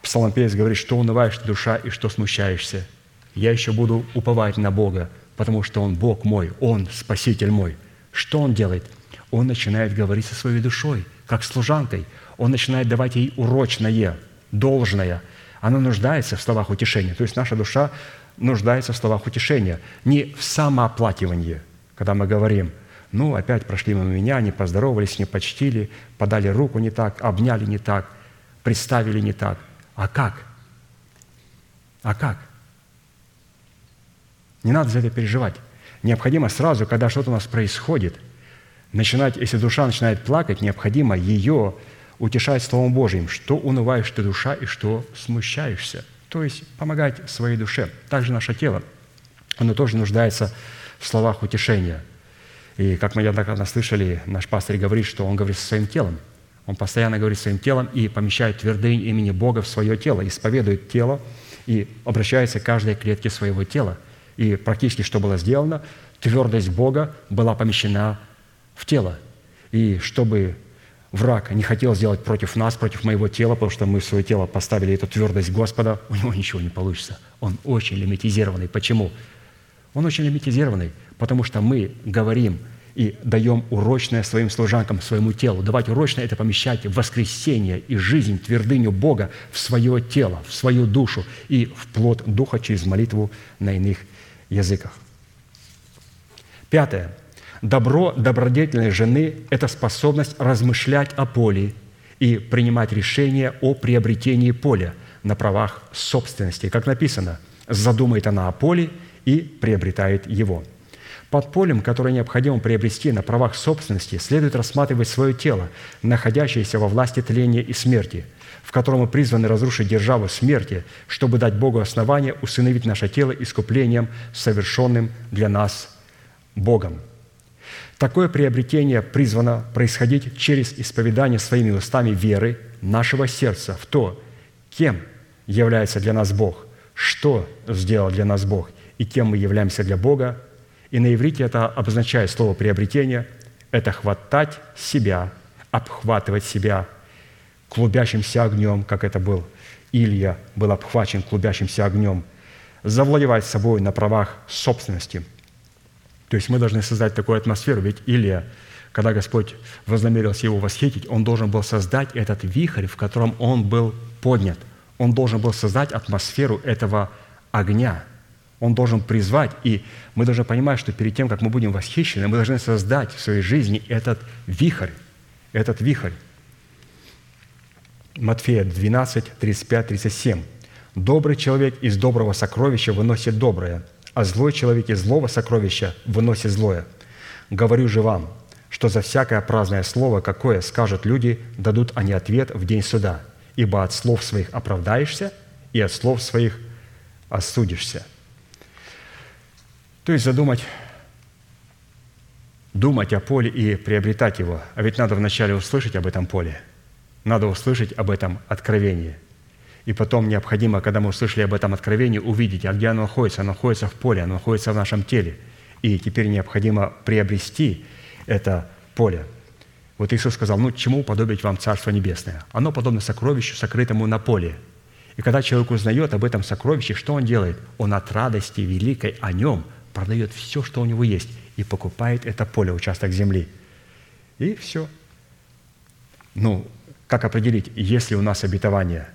псалмопевец говорит, что унываешь душа, и что смущаешься. Я еще буду уповать на Бога, потому что Он Бог мой, Он Спаситель мой. Что Он делает? Он начинает говорить со своей душой, как служанкой – он начинает давать ей урочное, должное. Она нуждается в словах утешения. То есть наша душа нуждается в словах утешения, не в самооплакивании, когда мы говорим, ну, опять прошли мимо меня, не поздоровались, не почтили, подали руку не так, обняли не так, представили не так. А как? А как? Не надо за это переживать. Необходимо сразу, когда что-то у нас происходит, начинать, если душа начинает плакать, необходимо ее утешать Словом Божьим, что унываешь ты душа и что смущаешься. То есть помогать своей душе. Также наше тело, оно тоже нуждается в словах утешения. И как мы неоднократно слышали, наш пастор говорит, что он говорит со своим телом. Он постоянно говорит своим телом и помещает твердынь имени Бога в свое тело, исповедует тело и обращается к каждой клетке своего тела. И практически что было сделано? Твердость Бога была помещена в тело. И чтобы враг не хотел сделать против нас, против моего тела, потому что мы в свое тело поставили эту твердость Господа, у него ничего не получится. Он очень лимитизированный. Почему? Он очень лимитизированный, потому что мы говорим и даем урочное своим служанкам, своему телу. Давать урочное – это помещать воскресение и жизнь, твердыню Бога в свое тело, в свою душу и в плод Духа через молитву на иных языках. Пятое – Добро добродетельной жены – это способность размышлять о поле и принимать решения о приобретении поля на правах собственности. Как написано, задумает она о поле и приобретает его. Под полем, которое необходимо приобрести на правах собственности, следует рассматривать свое тело, находящееся во власти тления и смерти, в котором мы призваны разрушить державу смерти, чтобы дать Богу основание усыновить наше тело искуплением, совершенным для нас Богом. Такое приобретение призвано происходить через исповедание своими устами веры нашего сердца в то, кем является для нас Бог, что сделал для нас Бог и кем мы являемся для Бога. И на иврите это обозначает слово «приобретение» – это хватать себя, обхватывать себя клубящимся огнем, как это был Илья, был обхвачен клубящимся огнем, завладевать собой на правах собственности – то есть мы должны создать такую атмосферу. Ведь Илия, когда Господь вознамерился его восхитить, он должен был создать этот вихрь, в котором он был поднят. Он должен был создать атмосферу этого огня. Он должен призвать, и мы должны понимать, что перед тем, как мы будем восхищены, мы должны создать в своей жизни этот вихрь, этот вихрь. Матфея 12, 35, 37. «Добрый человек из доброго сокровища выносит доброе, а злой человек из злого сокровища выносит злое. Говорю же вам, что за всякое праздное слово, какое скажут люди, дадут они ответ в день суда, ибо от слов своих оправдаешься, и от слов своих осудишься». То есть задумать, думать о поле и приобретать его. А ведь надо вначале услышать об этом поле. Надо услышать об этом откровении. И потом необходимо, когда мы услышали об этом откровении, увидеть, а где оно находится. Оно находится в поле, оно находится в нашем теле. И теперь необходимо приобрести это поле. Вот Иисус сказал, ну, чему уподобить вам Царство Небесное? Оно подобно сокровищу, сокрытому на поле. И когда человек узнает об этом сокровище, что он делает? Он от радости великой о нем продает все, что у него есть, и покупает это поле, участок земли. И все. Ну, как определить, есть ли у нас обетование?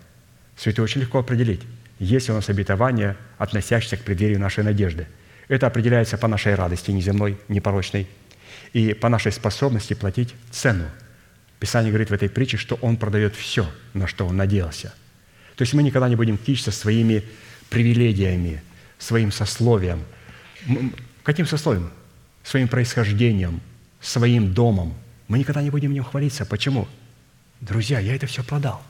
Все это очень легко определить. Есть ли у нас обетование, относящееся к преддверию нашей надежды? Это определяется по нашей радости неземной, непорочной, и по нашей способности платить цену. Писание говорит в этой притче, что Он продает все, на что Он надеялся. То есть мы никогда не будем кичиться своими привилегиями, своим сословием – Каким сословием? Своим происхождением, своим домом. Мы никогда не будем в нем хвалиться. Почему? Друзья, я это все продал.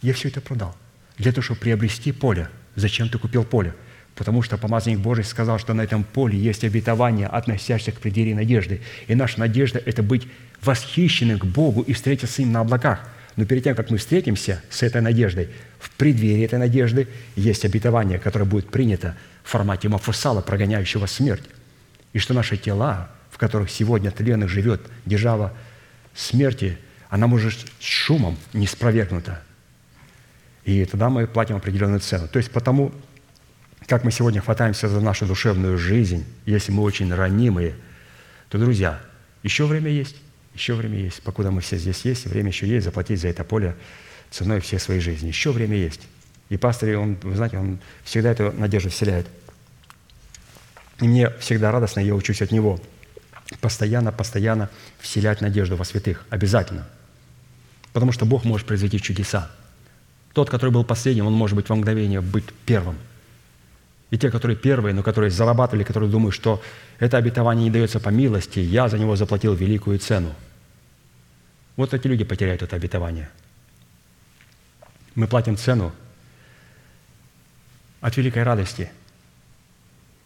Я все это продал. Для того, чтобы приобрести поле. Зачем ты купил поле? Потому что помазанник Божий сказал, что на этом поле есть обетование, относящееся к преддверии надежды. И наша надежда – это быть восхищенным к Богу и встретиться с Ним на облаках. Но перед тем, как мы встретимся с этой надеждой, в преддверии этой надежды есть обетование, которое будет принято в формате мафусала, прогоняющего смерть. И что наши тела, в которых сегодня тленных живет держава смерти, она может с шумом не спровергнута. И тогда мы платим определенную цену. То есть потому, как мы сегодня хватаемся за нашу душевную жизнь, если мы очень ранимые, то, друзья, еще время есть, еще время есть. Покуда мы все здесь есть, время еще есть заплатить за это поле ценой всей своей жизни. Еще время есть. И пастор, он, вы знаете, он всегда эту надежду вселяет. И мне всегда радостно, я учусь от него. Постоянно, постоянно вселять надежду во святых. Обязательно. Потому что Бог может произвести чудеса. Тот, который был последним, он может быть во мгновение быть первым. И те, которые первые, но которые зарабатывали, которые думают, что это обетование не дается по милости, я за него заплатил великую цену. Вот эти люди потеряют это обетование. Мы платим цену от великой радости.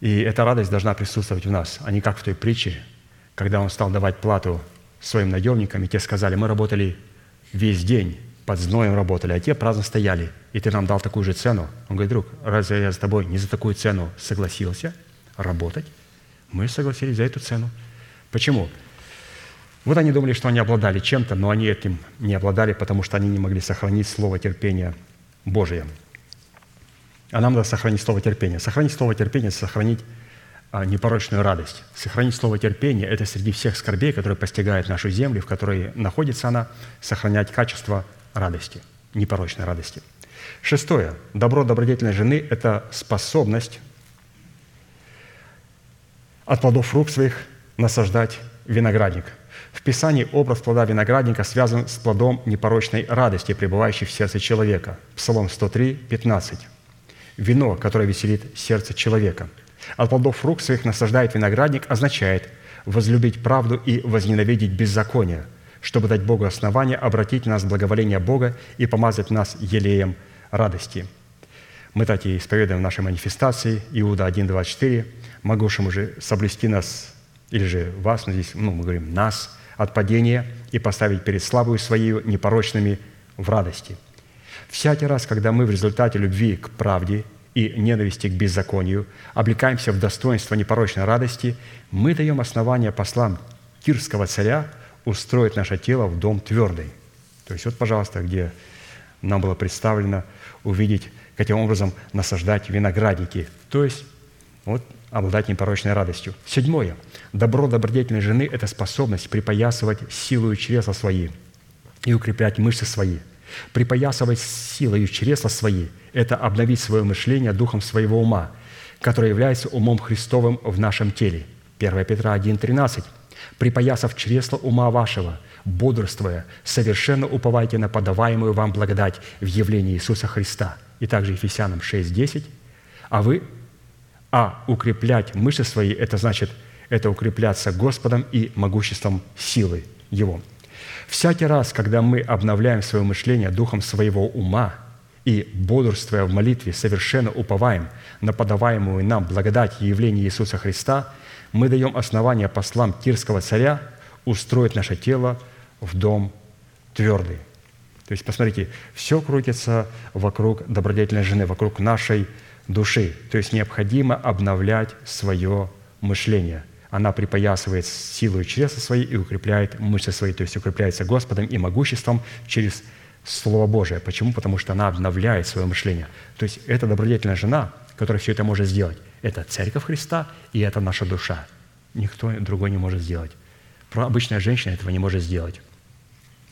И эта радость должна присутствовать в нас, а не как в той притче, когда он стал давать плату своим наемникам, и те сказали, мы работали весь день, под зноем работали, а те праздно стояли, и ты нам дал такую же цену. Он говорит, друг, разве я с тобой не за такую цену согласился работать? Мы согласились за эту цену. Почему? Вот они думали, что они обладали чем-то, но они этим не обладали, потому что они не могли сохранить слово терпения Божие – а нам надо сохранить слово терпения. Сохранить слово терпения – сохранить а, непорочную радость. Сохранить слово терпения – это среди всех скорбей, которые постигают нашу землю, в которой находится она, сохранять качество радости, непорочной радости. Шестое. Добро добродетельной жены – это способность от плодов рук своих насаждать виноградник. В Писании образ плода виноградника связан с плодом непорочной радости, пребывающей в сердце человека. Псалом 103, 15 вино, которое веселит сердце человека. От плодов рук своих насаждает виноградник означает возлюбить правду и возненавидеть беззаконие, чтобы дать Богу основание обратить нас в благоволение Бога и помазать нас елеем радости. Мы так и исповедуем в нашей манифестации Иуда 1.24, могущим уже соблюсти нас, или же вас, но здесь ну, мы говорим нас, от падения и поставить перед славою Своей непорочными в радости – Всякий раз, когда мы в результате любви к правде и ненависти к беззаконию облекаемся в достоинство непорочной радости, мы даем основание послам кирского царя устроить наше тело в дом твердый. То есть вот, пожалуйста, где нам было представлено увидеть, каким образом насаждать виноградники, то есть вот обладать непорочной радостью. Седьмое. Добро добродетельной жены – это способность припоясывать силу чресла свои и укреплять мышцы свои – Припоясывать силою чресла свои – это обновить свое мышление духом своего ума, который является умом Христовым в нашем теле. 1 Петра 1,13. «Припоясав чресло ума вашего, бодрствуя, совершенно уповайте на подаваемую вам благодать в явлении Иисуса Христа». И также Ефесянам 6,10. «А вы а укреплять мышцы свои – это значит, это укрепляться Господом и могуществом силы Его. Всякий раз, когда мы обновляем свое мышление духом своего ума и, бодрствуя в молитве, совершенно уповаем на подаваемую нам благодать и явление Иисуса Христа, мы даем основание послам Тирского царя устроить наше тело в дом твердый. То есть, посмотрите, все крутится вокруг добродетельной жены, вокруг нашей души. То есть необходимо обновлять свое мышление. Она припоясывает силу чреса свои и укрепляет мышцы свои, то есть укрепляется Господом и могуществом через Слово Божие. Почему? Потому что она обновляет свое мышление. То есть это добродетельная жена, которая все это может сделать. Это Церковь Христа, и это наша душа. Никто другой не может сделать. Обычная женщина этого не может сделать.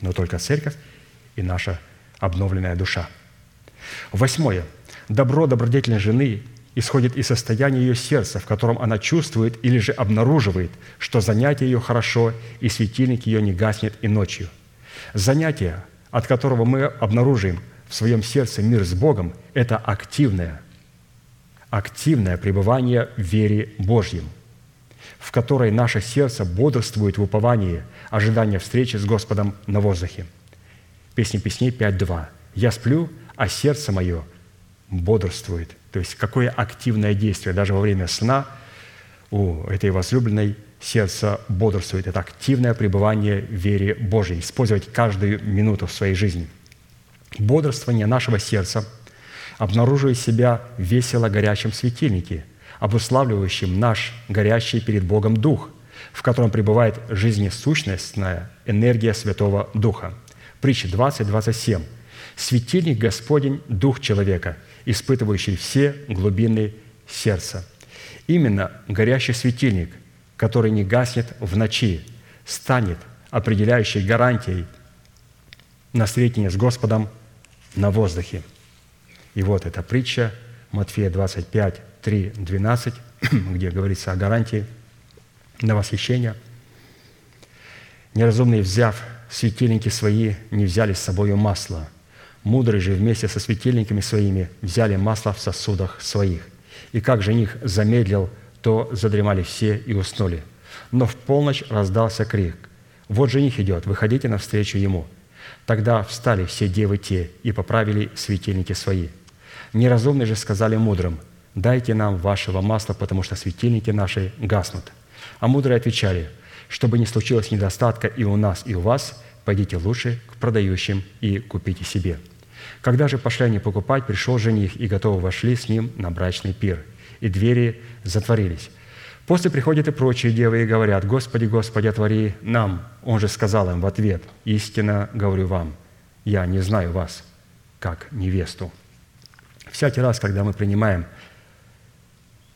Но только Церковь и наша обновленная душа. Восьмое – Добро добродетельной жены исходит из состояния ее сердца, в котором она чувствует или же обнаруживает, что занятие ее хорошо, и светильник ее не гаснет и ночью. Занятие, от которого мы обнаружим в своем сердце мир с Богом, это активное, активное пребывание в вере Божьем, в которой наше сердце бодрствует в уповании, ожидания встречи с Господом на воздухе. Песня песней 5.2. «Я сплю, а сердце мое – бодрствует. То есть какое активное действие даже во время сна у этой возлюбленной сердце бодрствует. Это активное пребывание в вере Божьей, использовать каждую минуту в своей жизни. Бодрствование нашего сердца обнаруживает себя весело горячем светильнике, обуславливающем наш горящий перед Богом Дух, в котором пребывает жизнесущностная энергия Святого Духа. Притча 20, 27. «Светильник Господень – Дух человека, испытывающий все глубины сердца. Именно горящий светильник, который не гаснет в ночи, станет определяющей гарантией на встретение с Господом на воздухе. И вот эта притча Матфея 25, 3, 12, где говорится о гарантии на восхищение. Неразумные, взяв светильники свои, не взяли с собой масло – Мудрые же вместе со светильниками своими взяли масло в сосудах своих. И как жених замедлил, то задремали все и уснули. Но в полночь раздался крик. «Вот жених идет, выходите навстречу ему». Тогда встали все девы те и поправили светильники свои. Неразумные же сказали мудрым, «Дайте нам вашего масла, потому что светильники наши гаснут». А мудрые отвечали, «Чтобы не случилось недостатка и у нас, и у вас, пойдите лучше к продающим и купите себе». Когда же пошли они покупать, пришел жених, и готовы вошли с ним на брачный пир, и двери затворились. После приходят и прочие девы и говорят, «Господи, Господи, отвори нам». Он же сказал им в ответ, «Истинно говорю вам, я не знаю вас, как невесту». Всякий раз, когда мы принимаем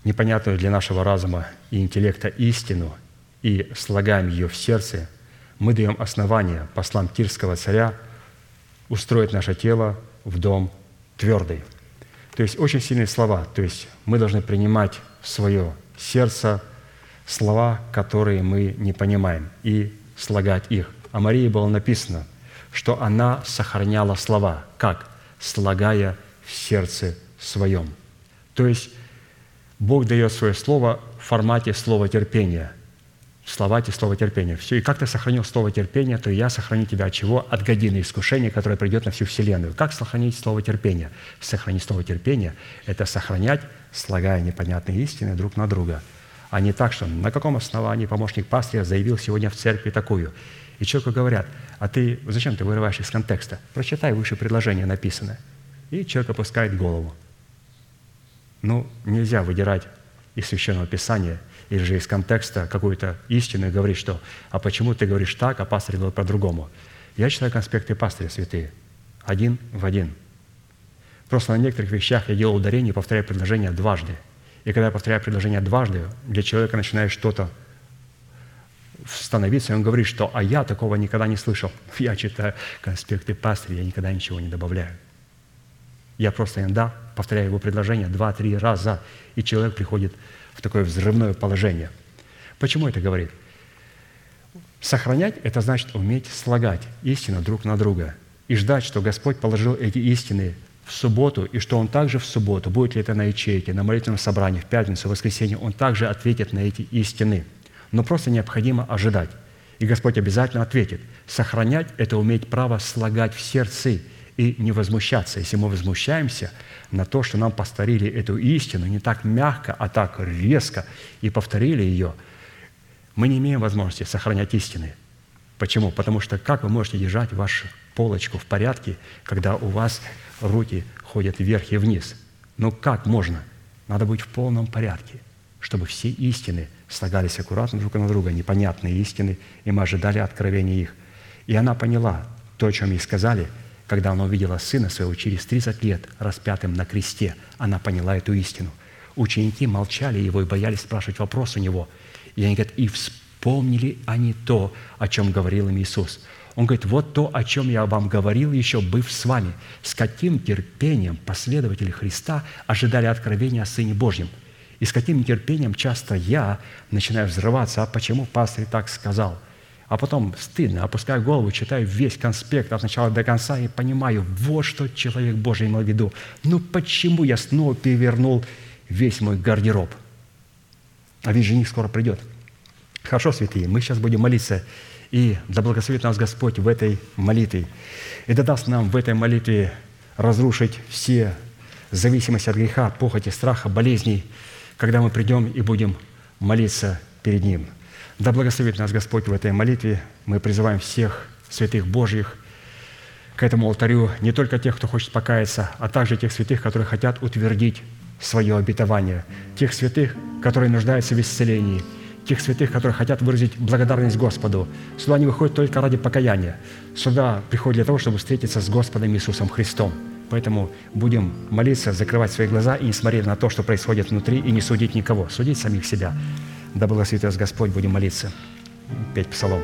непонятную для нашего разума и интеллекта истину и слагаем ее в сердце, мы даем основание послам Тирского царя устроить наше тело в дом твердый. То есть очень сильные слова. То есть мы должны принимать в свое сердце слова, которые мы не понимаем, и слагать их. О Марии было написано, что она сохраняла слова. Как? Слагая сердце своем. То есть Бог дает свое слово в формате слова терпения – слова и слово терпения. Все. И как ты сохранил слово терпения, то я сохраню тебя от чего? От годины искушения, которое придет на всю вселенную. Как сохранить слово терпения? Сохранить слово терпения – это сохранять, слагая непонятные истины друг на друга, а не так, что на каком основании помощник пастыря заявил сегодня в церкви такую. И человеку говорят, а ты зачем ты вырываешь из контекста? Прочитай выше предложение написано. И человек опускает голову. Ну, нельзя выдирать из Священного Писания – или же из контекста какую-то истину и говорить, что «а почему ты говоришь так, а пастор говорит по-другому?» Я читаю конспекты пастыря святые, один в один. Просто на некоторых вещах я делал ударение и повторяю предложение дважды. И когда я повторяю предложение дважды, для человека начинает что-то становиться, и он говорит, что «а я такого никогда не слышал». Я читаю конспекты пастыря, я никогда ничего не добавляю. Я просто иногда повторяя его предложение два-три раза, и человек приходит в такое взрывное положение. Почему это говорит? Сохранять – это значит уметь слагать истину друг на друга и ждать, что Господь положил эти истины в субботу, и что Он также в субботу, будет ли это на ячейке, на молитвенном собрании, в пятницу, в воскресенье, Он также ответит на эти истины. Но просто необходимо ожидать. И Господь обязательно ответит. Сохранять – это уметь право слагать в сердце и не возмущаться. Если мы возмущаемся на то, что нам повторили эту истину не так мягко, а так резко, и повторили ее, мы не имеем возможности сохранять истины. Почему? Потому что как вы можете держать вашу полочку в порядке, когда у вас руки ходят вверх и вниз? Ну как можно? Надо быть в полном порядке, чтобы все истины слагались аккуратно друг на друга, непонятные истины, и мы ожидали откровения их. И она поняла то, о чем ей сказали, когда она увидела сына своего через 30 лет распятым на кресте. Она поняла эту истину. Ученики молчали его и боялись спрашивать вопрос у него. И они говорят, и вспомнили они то, о чем говорил им Иисус. Он говорит, вот то, о чем я вам говорил еще, быв с вами. С каким терпением последователи Христа ожидали откровения о Сыне Божьем. И с каким нетерпением часто я начинаю взрываться, а почему пастор так сказал – а потом стыдно, опускаю голову, читаю весь конспект от начала до конца и понимаю, вот что человек Божий имел в виду. Ну почему я снова перевернул весь мой гардероб? А ведь жених скоро придет. Хорошо, святые, мы сейчас будем молиться, и да благословит нас Господь в этой молитве. И да даст нам в этой молитве разрушить все зависимости от греха, похоти, страха, болезней, когда мы придем и будем молиться перед Ним – да благословит нас Господь в этой молитве. Мы призываем всех святых Божьих к этому алтарю, не только тех, кто хочет покаяться, а также тех святых, которые хотят утвердить свое обетование, тех святых, которые нуждаются в исцелении, тех святых, которые хотят выразить благодарность Господу. Сюда не выходят только ради покаяния. Сюда приходят для того, чтобы встретиться с Господом Иисусом Христом. Поэтому будем молиться, закрывать свои глаза и не смотреть на то, что происходит внутри, и не судить никого, судить самих себя. Да благословит вас Господь, будем молиться. Петь псалом.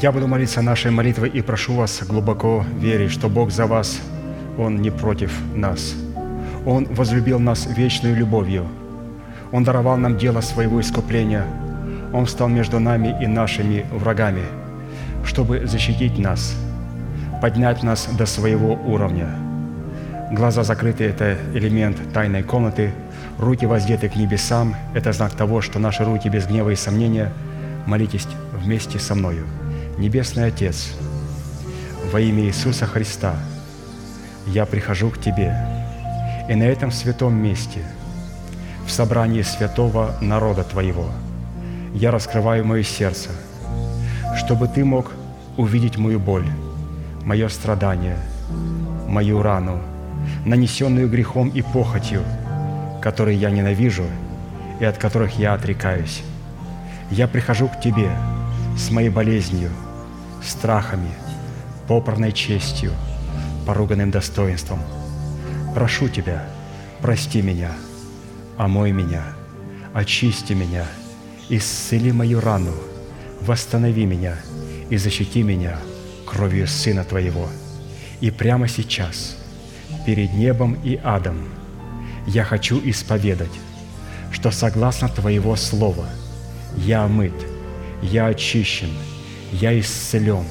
Я буду молиться нашей молитвой и прошу вас глубоко верить, что Бог за вас, Он не против нас. Он возлюбил нас вечной любовью. Он даровал нам дело своего искупления. Он встал между нами и нашими врагами, чтобы защитить нас, поднять нас до своего уровня. Глаза закрыты – это элемент тайной комнаты. Руки воздеты к небесам – это знак того, что наши руки без гнева и сомнения. Молитесь вместе со мною. Небесный Отец, во имя Иисуса Христа, я прихожу к Тебе, и на этом святом месте, в собрании святого народа Твоего, я раскрываю мое сердце, чтобы Ты мог увидеть мою боль, мое страдание, мою рану, нанесенную грехом и похотью, которые я ненавижу и от которых я отрекаюсь. Я прихожу к Тебе с моей болезнью, страхами, попорной честью, поруганным достоинством. Прошу Тебя, прости меня, омой меня, очисти меня, исцели мою рану, восстанови меня и защити меня кровью Сына Твоего. И прямо сейчас, перед небом и адом, я хочу исповедать, что согласно Твоего Слова я омыт, я очищен, я исцелен,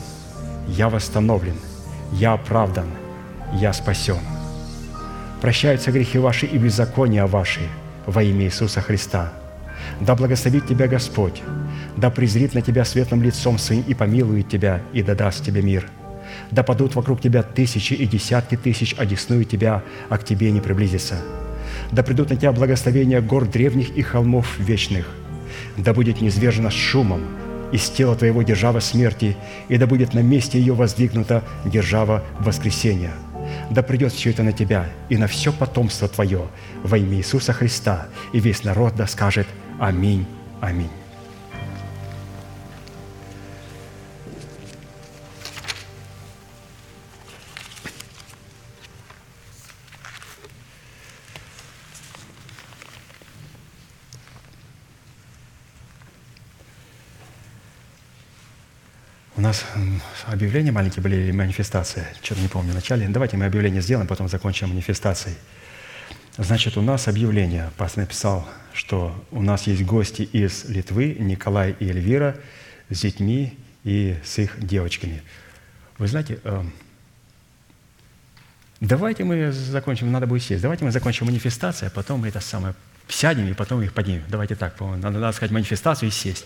я восстановлен, я оправдан, я спасен. Прощаются грехи ваши и беззакония ваши во имя Иисуса Христа. Да благословит тебя Господь, да презрит на тебя светлым лицом своим и помилует тебя, и да даст тебе мир. Да падут вокруг тебя тысячи и десятки тысяч, одесную тебя, а к тебе не приблизится. Да придут на тебя благословения гор древних и холмов вечных. Да будет низвержена с шумом из тела твоего держава смерти, и да будет на месте ее воздвигнута держава воскресения. Да придет все это на тебя и на все потомство твое во имя Иисуса Христа, и весь народ да скажет Аминь, Аминь. Нас объявления маленькие были или манифестация, что-то не помню в. Давайте мы объявление сделаем, потом закончим манифестацией. Значит, у нас объявление. Пастор написал, что у нас есть гости из Литвы, Николай и Эльвира, с детьми и с их девочками. Вы знаете, эм, давайте мы закончим, надо будет сесть, давайте мы закончим манифестацию, а потом мы это самое сядем и потом их поднимем. Давайте так, надо, надо сказать манифестацию и сесть.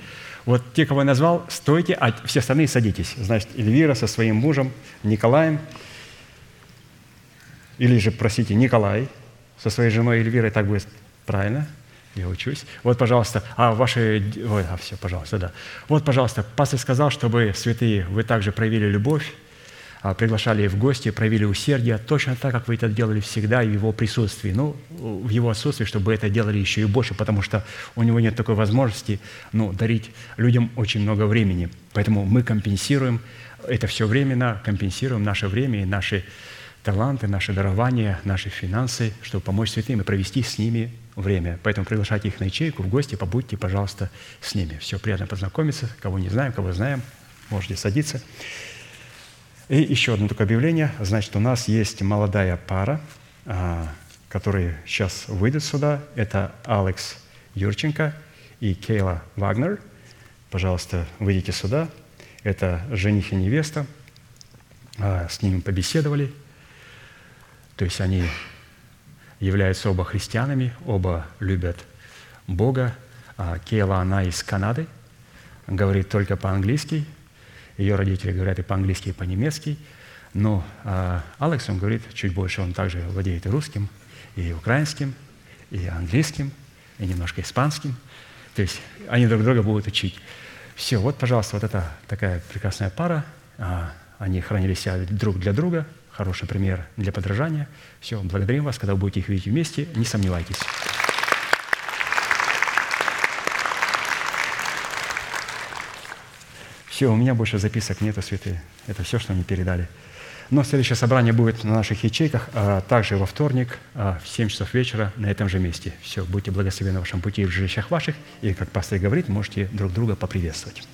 Вот те, кого я назвал, стойте, а все остальные садитесь. Значит, Эльвира со своим мужем Николаем, или же, простите, Николай со своей женой Эльвирой, так будет правильно, я учусь. Вот, пожалуйста, а ваши... Ой, а все, пожалуйста, да. Вот, пожалуйста, пастор сказал, чтобы, святые, вы также проявили любовь, приглашали в гости, проявили усердие, точно так, как вы это делали всегда и в его присутствии. Ну, в его отсутствии, чтобы это делали еще и больше, потому что у него нет такой возможности ну, дарить людям очень много времени. Поэтому мы компенсируем это все временно, компенсируем наше время и наши таланты, наши дарования, наши финансы, чтобы помочь святым и провести с ними время. Поэтому приглашайте их на ячейку, в гости, побудьте, пожалуйста, с ними. Все, приятно познакомиться. Кого не знаем, кого знаем, можете садиться. И еще одно такое объявление. Значит, у нас есть молодая пара, а, которые сейчас выйдут сюда. Это Алекс Юрченко и Кейла Вагнер. Пожалуйста, выйдите сюда. Это жених и невеста. А, С ними побеседовали. То есть они являются оба христианами, оба любят Бога. А Кейла, она из Канады, говорит только по-английски. Ее родители говорят и по-английски, и по-немецки. Но а, Алекс, он говорит чуть больше, он также владеет и русским, и украинским, и английским, и немножко испанским. То есть они друг друга будут учить. Все, вот, пожалуйста, вот это такая прекрасная пара. А, Они хранили себя друг для друга, хороший пример для подражания. Все, благодарим вас, когда вы будете их видеть вместе, не сомневайтесь. Все, у меня больше записок нету, святые. Это все, что мне передали. Но следующее собрание будет на наших ячейках, а также во вторник а, в 7 часов вечера на этом же месте. Все, будьте благословены в вашем пути и в жилищах ваших. И, как пастор говорит, можете друг друга поприветствовать.